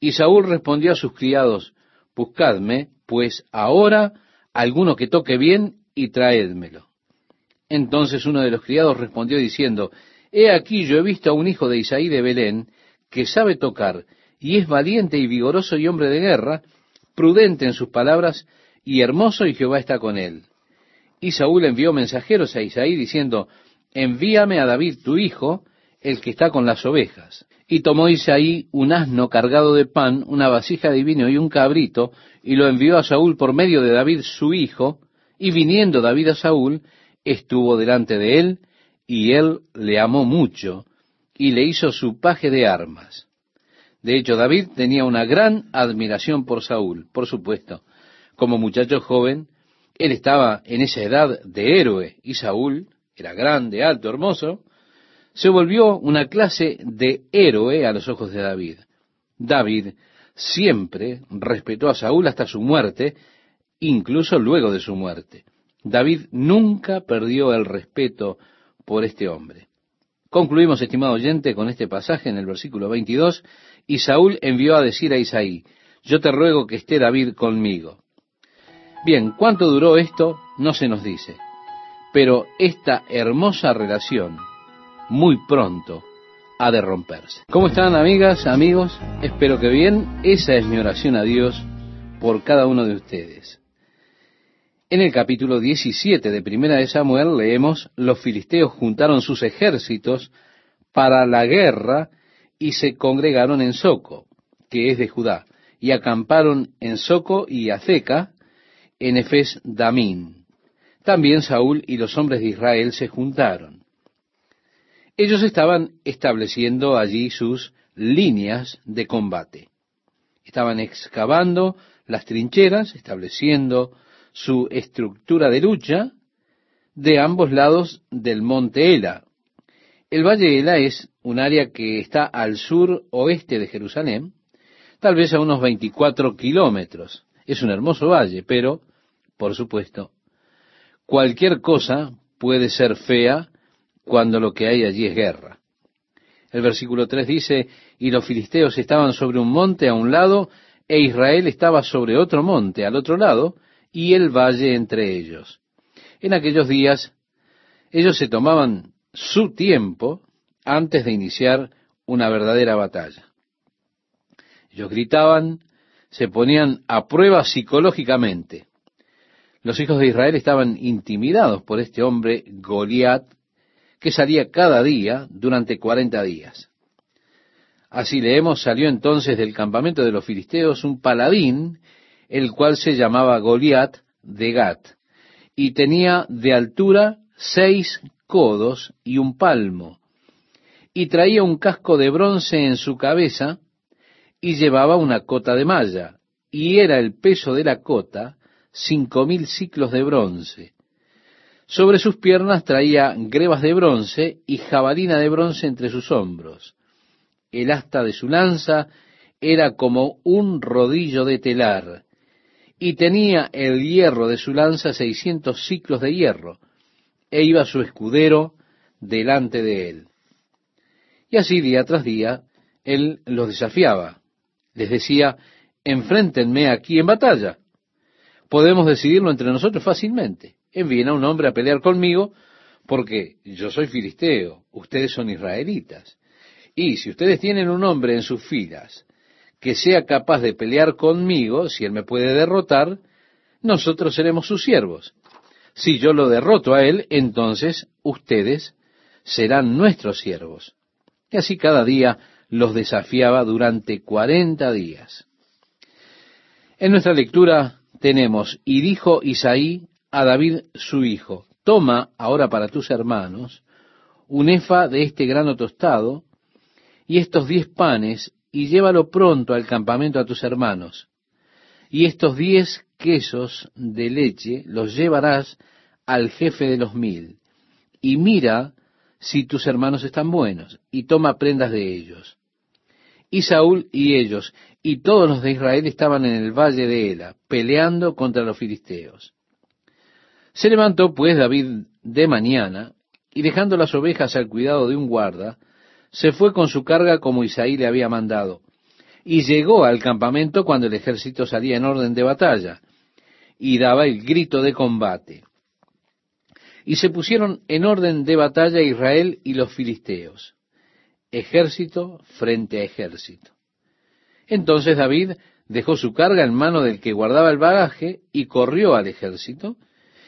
Y Saúl respondió a sus criados, Buscadme, pues ahora alguno que toque bien y traédmelo. Entonces uno de los criados respondió diciendo, He aquí yo he visto a un hijo de Isaí de Belén, que sabe tocar, y es valiente y vigoroso y hombre de guerra, prudente en sus palabras, y hermoso, y Jehová está con él. Y Saúl envió mensajeros a Isaí diciendo, envíame a David tu hijo, el que está con las ovejas. Y tomó Isaí un asno cargado de pan, una vasija de vino y un cabrito, y lo envió a Saúl por medio de David su hijo, y viniendo David a Saúl, estuvo delante de él, y él le amó mucho, y le hizo su paje de armas. De hecho, David tenía una gran admiración por Saúl, por supuesto. Como muchacho joven, él estaba en esa edad de héroe, y Saúl era grande, alto, hermoso, se volvió una clase de héroe a los ojos de David. David siempre respetó a Saúl hasta su muerte, incluso luego de su muerte. David nunca perdió el respeto por este hombre. Concluimos, estimado oyente, con este pasaje en el versículo 22, y Saúl envió a decir a Isaí, yo te ruego que esté David conmigo. Bien, ¿cuánto duró esto? No se nos dice. Pero esta hermosa relación, muy pronto, ha de romperse. ¿Cómo están amigas, amigos? Espero que bien. Esa es mi oración a Dios por cada uno de ustedes. En el capítulo 17 de Primera de Samuel leemos, los filisteos juntaron sus ejércitos para la guerra y se congregaron en Soco, que es de Judá, y acamparon en Soco y Azeca, en Efes Damín. También Saúl y los hombres de Israel se juntaron. Ellos estaban estableciendo allí sus líneas de combate. Estaban excavando las trincheras, estableciendo su estructura de lucha de ambos lados del monte Ela. El valle Ela es un área que está al sur oeste de Jerusalén, tal vez a unos 24 kilómetros. Es un hermoso valle, pero, por supuesto, cualquier cosa puede ser fea cuando lo que hay allí es guerra. El versículo 3 dice, y los filisteos estaban sobre un monte a un lado, e Israel estaba sobre otro monte al otro lado, y el valle entre ellos. En aquellos días ellos se tomaban su tiempo antes de iniciar una verdadera batalla. Ellos gritaban, se ponían a prueba psicológicamente. Los hijos de Israel estaban intimidados por este hombre Goliat que salía cada día durante cuarenta días. Así leemos, salió entonces del campamento de los filisteos un paladín el cual se llamaba Goliat de Gat, y tenía de altura seis codos y un palmo, y traía un casco de bronce en su cabeza, y llevaba una cota de malla, y era el peso de la cota cinco mil ciclos de bronce. Sobre sus piernas traía grebas de bronce y jabalina de bronce entre sus hombros. El asta de su lanza era como un rodillo de telar, y tenía el hierro de su lanza seiscientos ciclos de hierro, e iba su escudero delante de él. Y así día tras día él los desafiaba. Les decía, enfréntenme aquí en batalla. Podemos decidirlo entre nosotros fácilmente. Envíen a un hombre a pelear conmigo, porque yo soy filisteo, ustedes son israelitas. Y si ustedes tienen un hombre en sus filas que sea capaz de pelear conmigo, si él me puede derrotar, nosotros seremos sus siervos. Si yo lo derroto a él, entonces ustedes serán nuestros siervos. Y así cada día los desafiaba durante cuarenta días. En nuestra lectura tenemos, y dijo Isaí a David su hijo, toma ahora para tus hermanos un efa de este grano tostado y estos diez panes y llévalo pronto al campamento a tus hermanos. Y estos diez quesos de leche los llevarás al jefe de los mil. Y mira si tus hermanos están buenos, y toma prendas de ellos. Y Saúl y ellos, y todos los de Israel estaban en el valle de Ela, peleando contra los filisteos. Se levantó pues David de mañana, y dejando las ovejas al cuidado de un guarda, se fue con su carga como Isaí le había mandado, y llegó al campamento cuando el ejército salía en orden de batalla, y daba el grito de combate. Y se pusieron en orden de batalla Israel y los filisteos, ejército frente a ejército. Entonces David dejó su carga en mano del que guardaba el bagaje y corrió al ejército,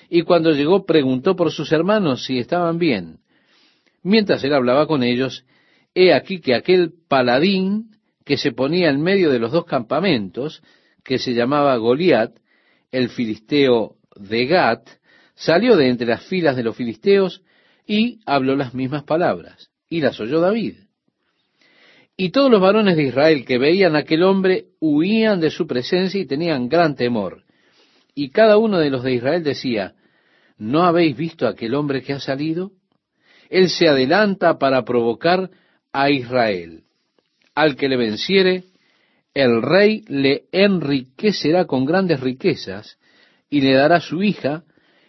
y cuando llegó preguntó por sus hermanos si estaban bien. Mientras él hablaba con ellos, he aquí que aquel paladín que se ponía en medio de los dos campamentos, que se llamaba Goliat, el filisteo de Gat, salió de entre las filas de los filisteos y habló las mismas palabras, y las oyó David. Y todos los varones de Israel que veían a aquel hombre huían de su presencia y tenían gran temor. Y cada uno de los de Israel decía, ¿no habéis visto a aquel hombre que ha salido? Él se adelanta para provocar a Israel. Al que le venciere, el rey le enriquecerá con grandes riquezas y le dará su hija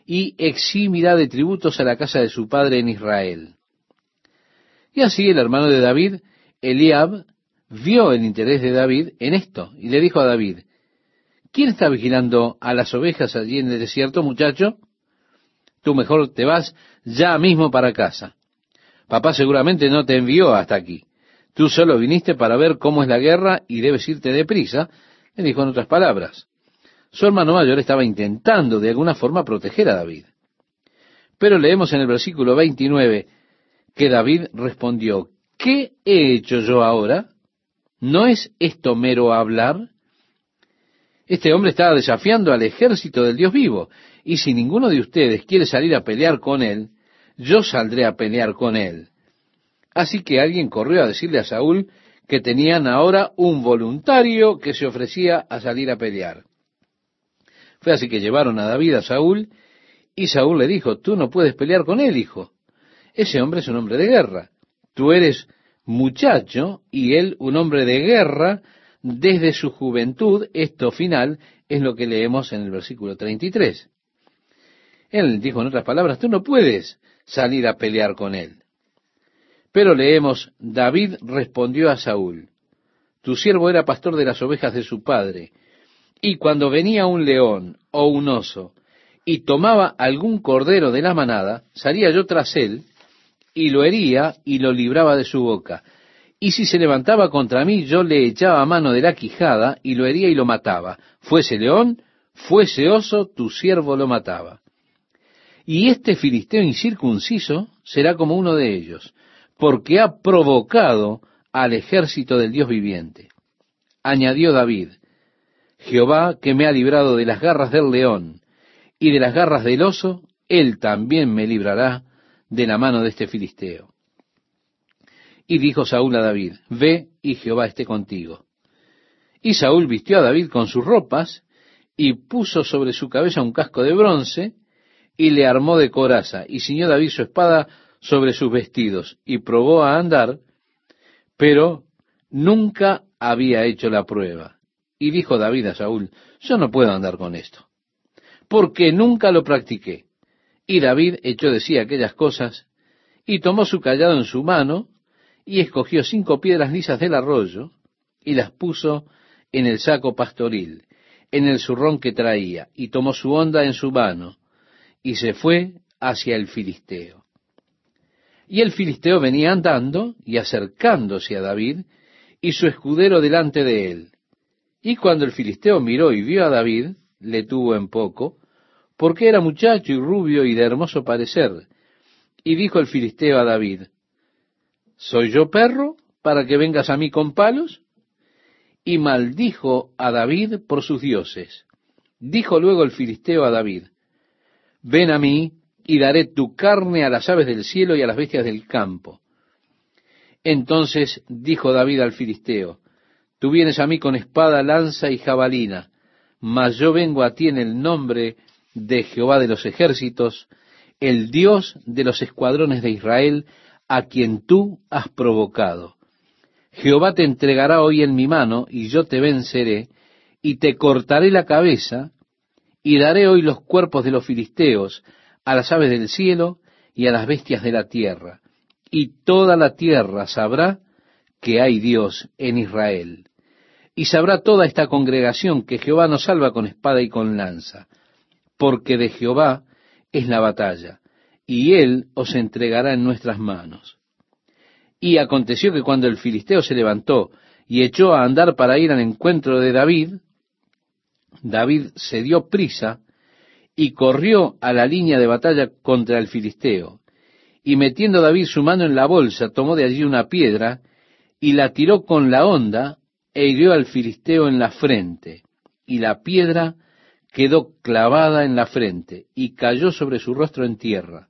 y eximirá de tributos a la casa de su padre en Israel. Y así el hermano de David, Eliab, vio el interés de David en esto y le dijo a David, ¿quién está vigilando a las ovejas allí en el desierto, muchacho? Tú mejor te vas ya mismo para casa. Papá seguramente no te envió hasta aquí. Tú solo viniste para ver cómo es la guerra y debes irte deprisa, le dijo en otras palabras. Su hermano mayor estaba intentando de alguna forma proteger a David. Pero leemos en el versículo 29 que David respondió, ¿qué he hecho yo ahora? ¿No es esto mero hablar? Este hombre estaba desafiando al ejército del Dios vivo, y si ninguno de ustedes quiere salir a pelear con él, yo saldré a pelear con él. Así que alguien corrió a decirle a Saúl que tenían ahora un voluntario que se ofrecía a salir a pelear. Fue así que llevaron a David a Saúl, y Saúl le dijo, tú no puedes pelear con él, hijo. Ese hombre es un hombre de guerra. Tú eres muchacho y él un hombre de guerra desde su juventud. Esto final es lo que leemos en el versículo 33. Él dijo en otras palabras, tú no puedes salir a pelear con él. Pero leemos, David respondió a Saúl, tu siervo era pastor de las ovejas de su padre, y cuando venía un león o un oso y tomaba algún cordero de la manada, salía yo tras él y lo hería y lo libraba de su boca. Y si se levantaba contra mí, yo le echaba mano de la quijada y lo hería y lo mataba. Fuese león, fuese oso, tu siervo lo mataba. Y este filisteo incircunciso será como uno de ellos, porque ha provocado al ejército del Dios viviente. Añadió David, Jehová que me ha librado de las garras del león y de las garras del oso, él también me librará de la mano de este filisteo. Y dijo Saúl a David, Ve y Jehová esté contigo. Y Saúl vistió a David con sus ropas y puso sobre su cabeza un casco de bronce y le armó de coraza y ciñó David su espada sobre sus vestidos y probó a andar, pero nunca había hecho la prueba. Y dijo David a Saúl, yo no puedo andar con esto, porque nunca lo practiqué. Y David echó de sí aquellas cosas, y tomó su callado en su mano, y escogió cinco piedras lisas del arroyo, y las puso en el saco pastoril, en el zurrón que traía, y tomó su onda en su mano, y se fue hacia el filisteo. Y el filisteo venía andando y acercándose a David, y su escudero delante de él, Y cuando el filisteo miró y vio a David, le tuvo en poco, porque era muchacho y rubio y de hermoso parecer. Y dijo el filisteo a David, ¿soy yo perro para que vengas a mí con palos? Y maldijo a David por sus dioses. Dijo luego el filisteo a David, ven a mí y daré tu carne a las aves del cielo y a las bestias del campo. Entonces dijo David al filisteo, tú vienes a mí con espada, lanza y jabalina, mas yo vengo a ti en el nombre de Jehová de los ejércitos, el Dios de los escuadrones de Israel, a quien tú has provocado. Jehová te entregará hoy en mi mano, y yo te venceré, y te cortaré la cabeza, y daré hoy los cuerpos de los filisteos a las aves del cielo y a las bestias de la tierra, y toda la tierra sabrá que hay Dios en Israel. Y sabrá toda esta congregación que Jehová nos salva con espada y con lanza, porque de Jehová es la batalla, y él os entregará en nuestras manos. Y aconteció que cuando el filisteo se levantó y echó a andar para ir al encuentro de David, David se dio prisa y corrió a la línea de batalla contra el filisteo. Y metiendo David su mano en la bolsa, tomó de allí una piedra y la tiró con la honda e hirió al filisteo en la frente. Y la piedra quedó clavada en la frente y cayó sobre su rostro en tierra.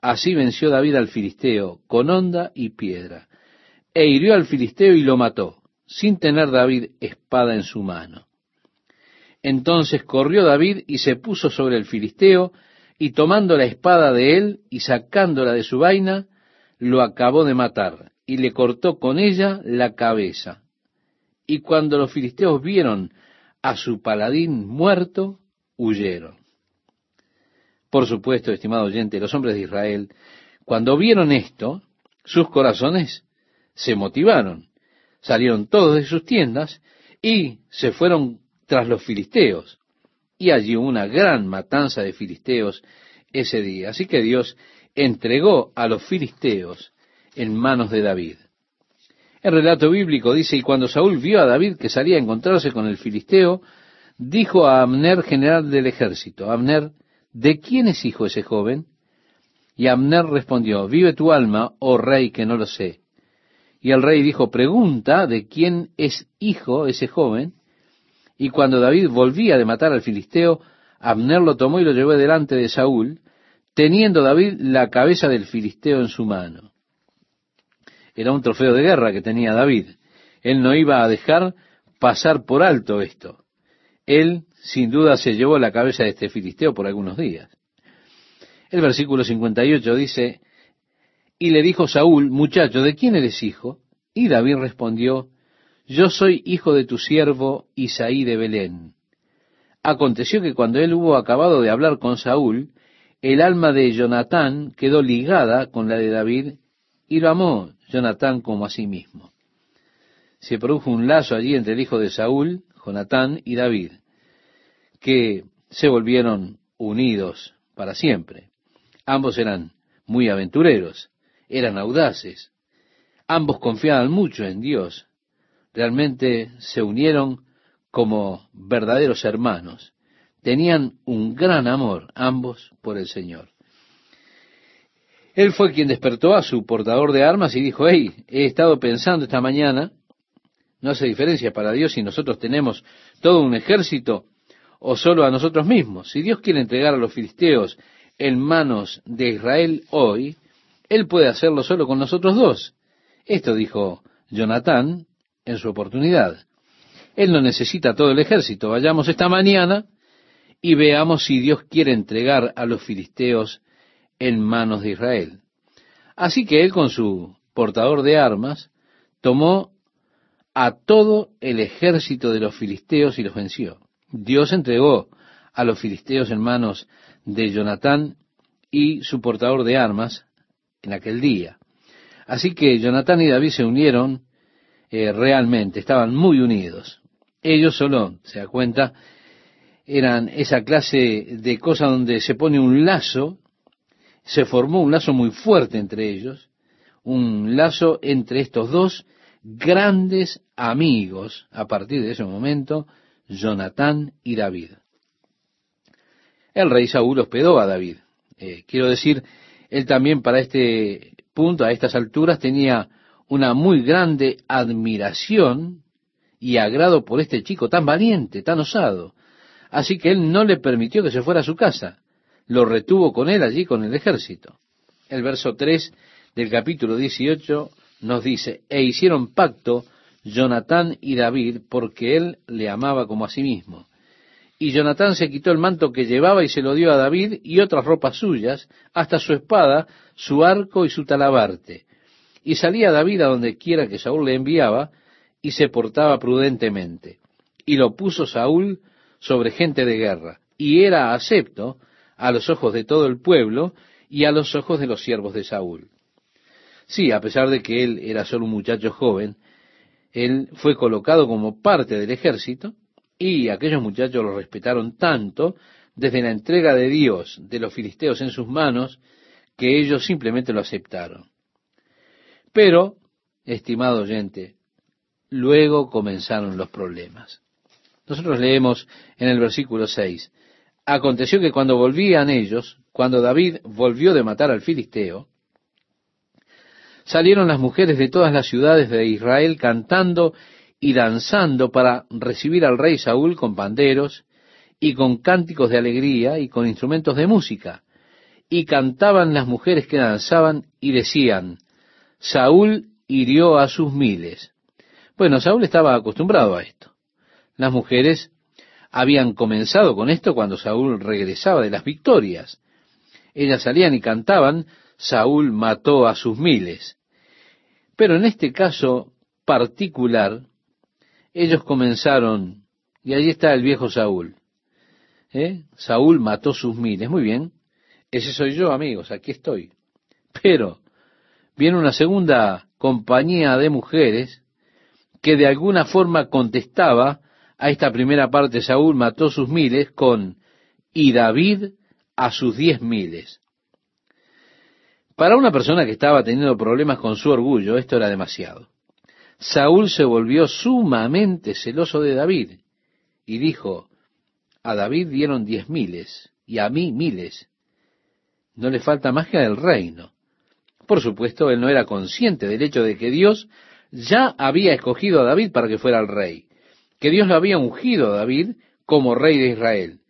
Así venció David al filisteo con honda y piedra, e hirió al filisteo y lo mató, sin tener David espada en su mano. Entonces corrió David y se puso sobre el filisteo, y tomando la espada de él y sacándola de su vaina, lo acabó de matar, y le cortó con ella la cabeza. Y cuando los filisteos vieron a su paladín muerto, huyeron. Por supuesto, estimado oyente, los hombres de Israel, cuando vieron esto, sus corazones se motivaron. Salieron todos de sus tiendas y se fueron tras los filisteos. Y allí una gran matanza de filisteos ese día. Así que Dios entregó a los filisteos en manos de David. El relato bíblico dice, y cuando Saúl vio a David que salía a encontrarse con el filisteo, dijo a Abner, general del ejército, Abner, ¿de quién es hijo ese joven? Y Abner respondió, vive tu alma, oh rey, que no lo sé. Y el rey dijo, pregunta de quién es hijo ese joven. Y cuando David volvía de matar al filisteo, Abner lo tomó y lo llevó delante de Saúl, teniendo David la cabeza del filisteo en su mano era un trofeo de guerra que tenía David. Él no iba a dejar pasar por alto esto. Él, sin duda, se llevó la cabeza de este filisteo por algunos días. El versículo 58 dice, y le dijo Saúl, muchacho, ¿de quién eres hijo? Y David respondió, yo soy hijo de tu siervo Isaí de Belén. Aconteció que cuando él hubo acabado de hablar con Saúl, el alma de Jonatán quedó ligada con la de David y lo amó Jonatán como a sí mismo. Se produjo un lazo allí entre el hijo de Saúl, Jonatán y David, que se volvieron unidos para siempre. Ambos eran muy aventureros, eran audaces, ambos confiaban mucho en Dios, realmente se unieron como verdaderos hermanos, tenían un gran amor ambos por el Señor. Él fue quien despertó a su portador de armas y dijo, hey, he estado pensando esta mañana, no hace diferencia para Dios si nosotros tenemos todo un ejército o solo a nosotros mismos. Si Dios quiere entregar a los filisteos en manos de Israel hoy, Él puede hacerlo solo con nosotros dos. Esto dijo Jonatán en su oportunidad. Él no necesita todo el ejército. Vayamos esta mañana y veamos si Dios quiere entregar a los filisteos en manos de Israel. Así que él con su portador de armas tomó a todo el ejército de los filisteos y los venció. Dios entregó a los filisteos en manos de Jonatán y su portador de armas en aquel día. Así que Jonatán y David se unieron eh, realmente, estaban muy unidos. Ellos solo, se da cuenta, eran esa clase de cosa donde se pone un lazo se formó un lazo muy fuerte entre ellos, un lazo entre estos dos grandes amigos a partir de ese momento, Jonatán y David. El rey Saúl hospedó a David. Eh, quiero decir, él también para este punto, a estas alturas, tenía una muy grande admiración y agrado por este chico tan valiente, tan osado. Así que él no le permitió que se fuera a su casa. Lo retuvo con él allí con el ejército. El verso 3 del capítulo 18 nos dice, e hicieron pacto Jonatán y David porque él le amaba como a sí mismo. Y Jonatán se quitó el manto que llevaba y se lo dio a David y otras ropas suyas, hasta su espada, su arco y su talabarte. Y salía David a donde quiera que Saúl le enviaba, y se portaba prudentemente. Y lo puso Saúl sobre gente de guerra, y era acepto a los ojos de todo el pueblo y a los ojos de los siervos de Saúl. Sí, a pesar de que él era solo un muchacho joven, él fue colocado como parte del ejército, y aquellos muchachos lo respetaron tanto desde la entrega de Dios de los filisteos en sus manos, que ellos simplemente lo aceptaron. Pero, estimado oyente, luego comenzaron los problemas. Nosotros leemos en el versículo 6, Aconteció que cuando volvían ellos, cuando David volvió de matar al filisteo, salieron las mujeres de todas las ciudades de Israel cantando y danzando para recibir al rey Saúl con panderos y con cánticos de alegría y con instrumentos de música. Y cantaban las mujeres que danzaban y decían, Saúl hirió a sus miles. Bueno, Saúl estaba acostumbrado a esto. Las mujeres habían comenzado con esto cuando Saúl regresaba de las victorias. Ellas salían y cantaban, Saúl mató a sus miles. Pero en este caso particular, ellos comenzaron, y ahí está el viejo Saúl. ¿Eh? Saúl mató sus miles. Muy bien, ese soy yo, amigos, aquí estoy. Pero viene una segunda compañía de mujeres que de alguna forma contestaba a esta primera parte, Saúl mató sus miles con y David a sus diez miles. Para una persona que estaba teniendo problemas con su orgullo, esto era demasiado. Saúl se volvió sumamente celoso de David y dijo, a David dieron diez miles y a mí miles. No le falta más que al reino. Por supuesto, él no era consciente del hecho de que Dios ya había escogido a David para que fuera el rey, que Dios lo había ungido a David como rey de Israel.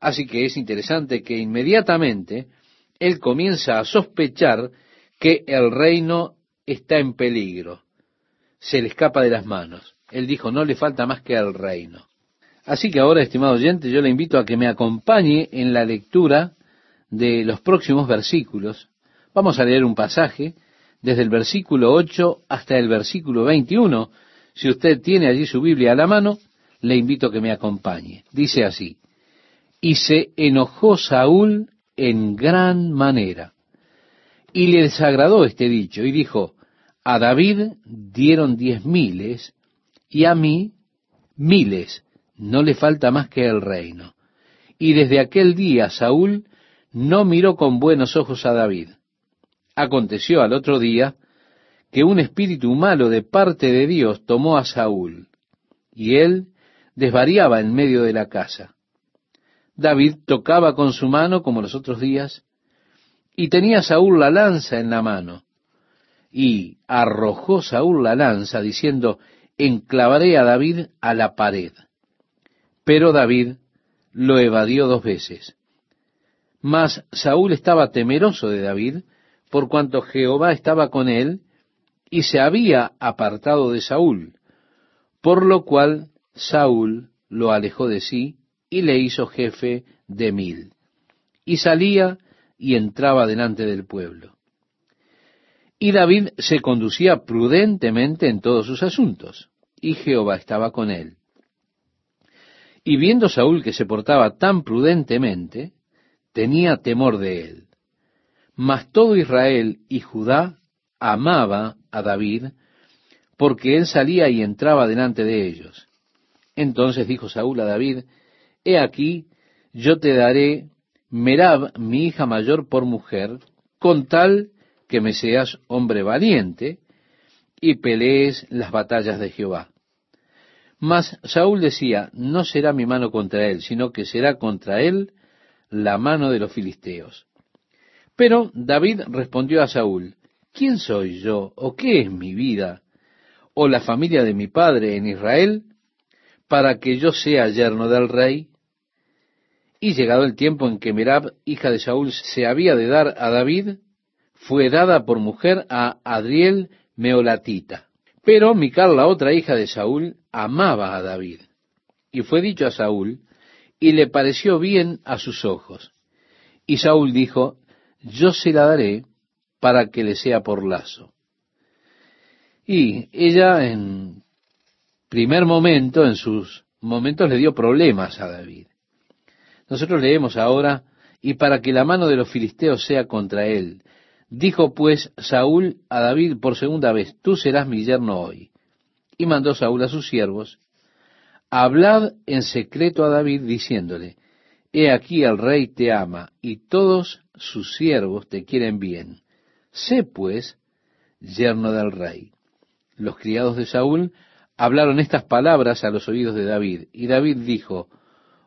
Así que es interesante que inmediatamente él comienza a sospechar que el reino está en peligro se le escapa de las manos. Él dijo, no le falta más que al reino. Así que ahora, estimado oyente, yo le invito a que me acompañe en la lectura de los próximos versículos. Vamos a leer un pasaje desde el versículo 8 hasta el versículo 21. Si usted tiene allí su Biblia a la mano, le invito que me acompañe. Dice así, y se enojó Saúl en gran manera, y le desagradó este dicho, y dijo, a David dieron diez miles y a mí miles. No le falta más que el reino. Y desde aquel día Saúl no miró con buenos ojos a David. Aconteció al otro día que un espíritu malo de parte de Dios tomó a Saúl, y él desvariaba en medio de la casa. David tocaba con su mano como los otros días, y tenía Saúl la lanza en la mano, y arrojó Saúl la lanza, diciendo, enclavaré a David a la pared. Pero David lo evadió dos veces. Mas Saúl estaba temeroso de David, por cuanto Jehová estaba con él, y se había apartado de Saúl, por lo cual Saúl lo alejó de sí y le hizo jefe de mil. Y salía y entraba delante del pueblo. Y David se conducía prudentemente en todos sus asuntos, y Jehová estaba con él. Y viendo Saúl que se portaba tan prudentemente, tenía temor de él. Mas todo Israel y Judá amaba a David, porque él salía y entraba delante de ellos. Entonces dijo Saúl a David, He aquí, yo te daré Merab, mi hija mayor, por mujer, con tal que me seas hombre valiente, y pelees las batallas de Jehová. Mas Saúl decía, no será mi mano contra él, sino que será contra él la mano de los filisteos. Pero David respondió a Saúl, ¿quién soy yo o qué es mi vida o la familia de mi padre en Israel para que yo sea yerno del rey? Y llegado el tiempo en que Merab, hija de Saúl, se había de dar a David, fue dada por mujer a Adriel Meolatita. Pero Mical, la otra hija de Saúl, amaba a David. Y fue dicho a Saúl, y le pareció bien a sus ojos. Y Saúl dijo, yo se la daré para que le sea por lazo. Y ella en primer momento, en sus momentos, le dio problemas a David. Nosotros leemos ahora, y para que la mano de los filisteos sea contra él. Dijo pues Saúl a David por segunda vez, tú serás mi yerno hoy. Y mandó Saúl a sus siervos, hablad en secreto a David diciéndole, he aquí el rey te ama y todos sus siervos te quieren bien. Sé pues yerno del rey. Los criados de Saúl hablaron estas palabras a los oídos de David, y David dijo,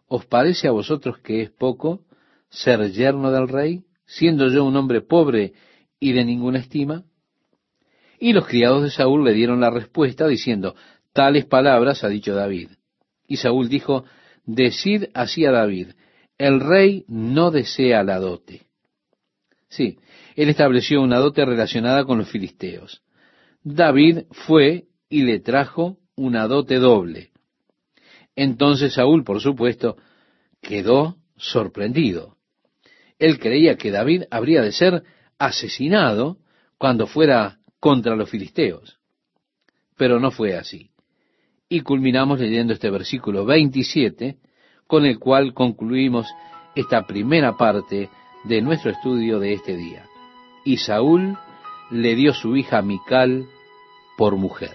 ¿Os parece a vosotros que es poco ser yerno del rey, siendo yo un hombre pobre y de ninguna estima? Y los criados de Saúl le dieron la respuesta diciendo, tales palabras ha dicho David. Y Saúl dijo, decid así a David, el rey no desea la dote. Sí, él estableció una dote relacionada con los filisteos. David fue y le trajo una dote doble. Entonces Saúl, por supuesto, quedó sorprendido. Él creía que David habría de ser asesinado cuando fuera contra los filisteos. Pero no fue así. Y culminamos leyendo este versículo 27, con el cual concluimos esta primera parte de nuestro estudio de este día. Y Saúl le dio su hija Mical por mujer.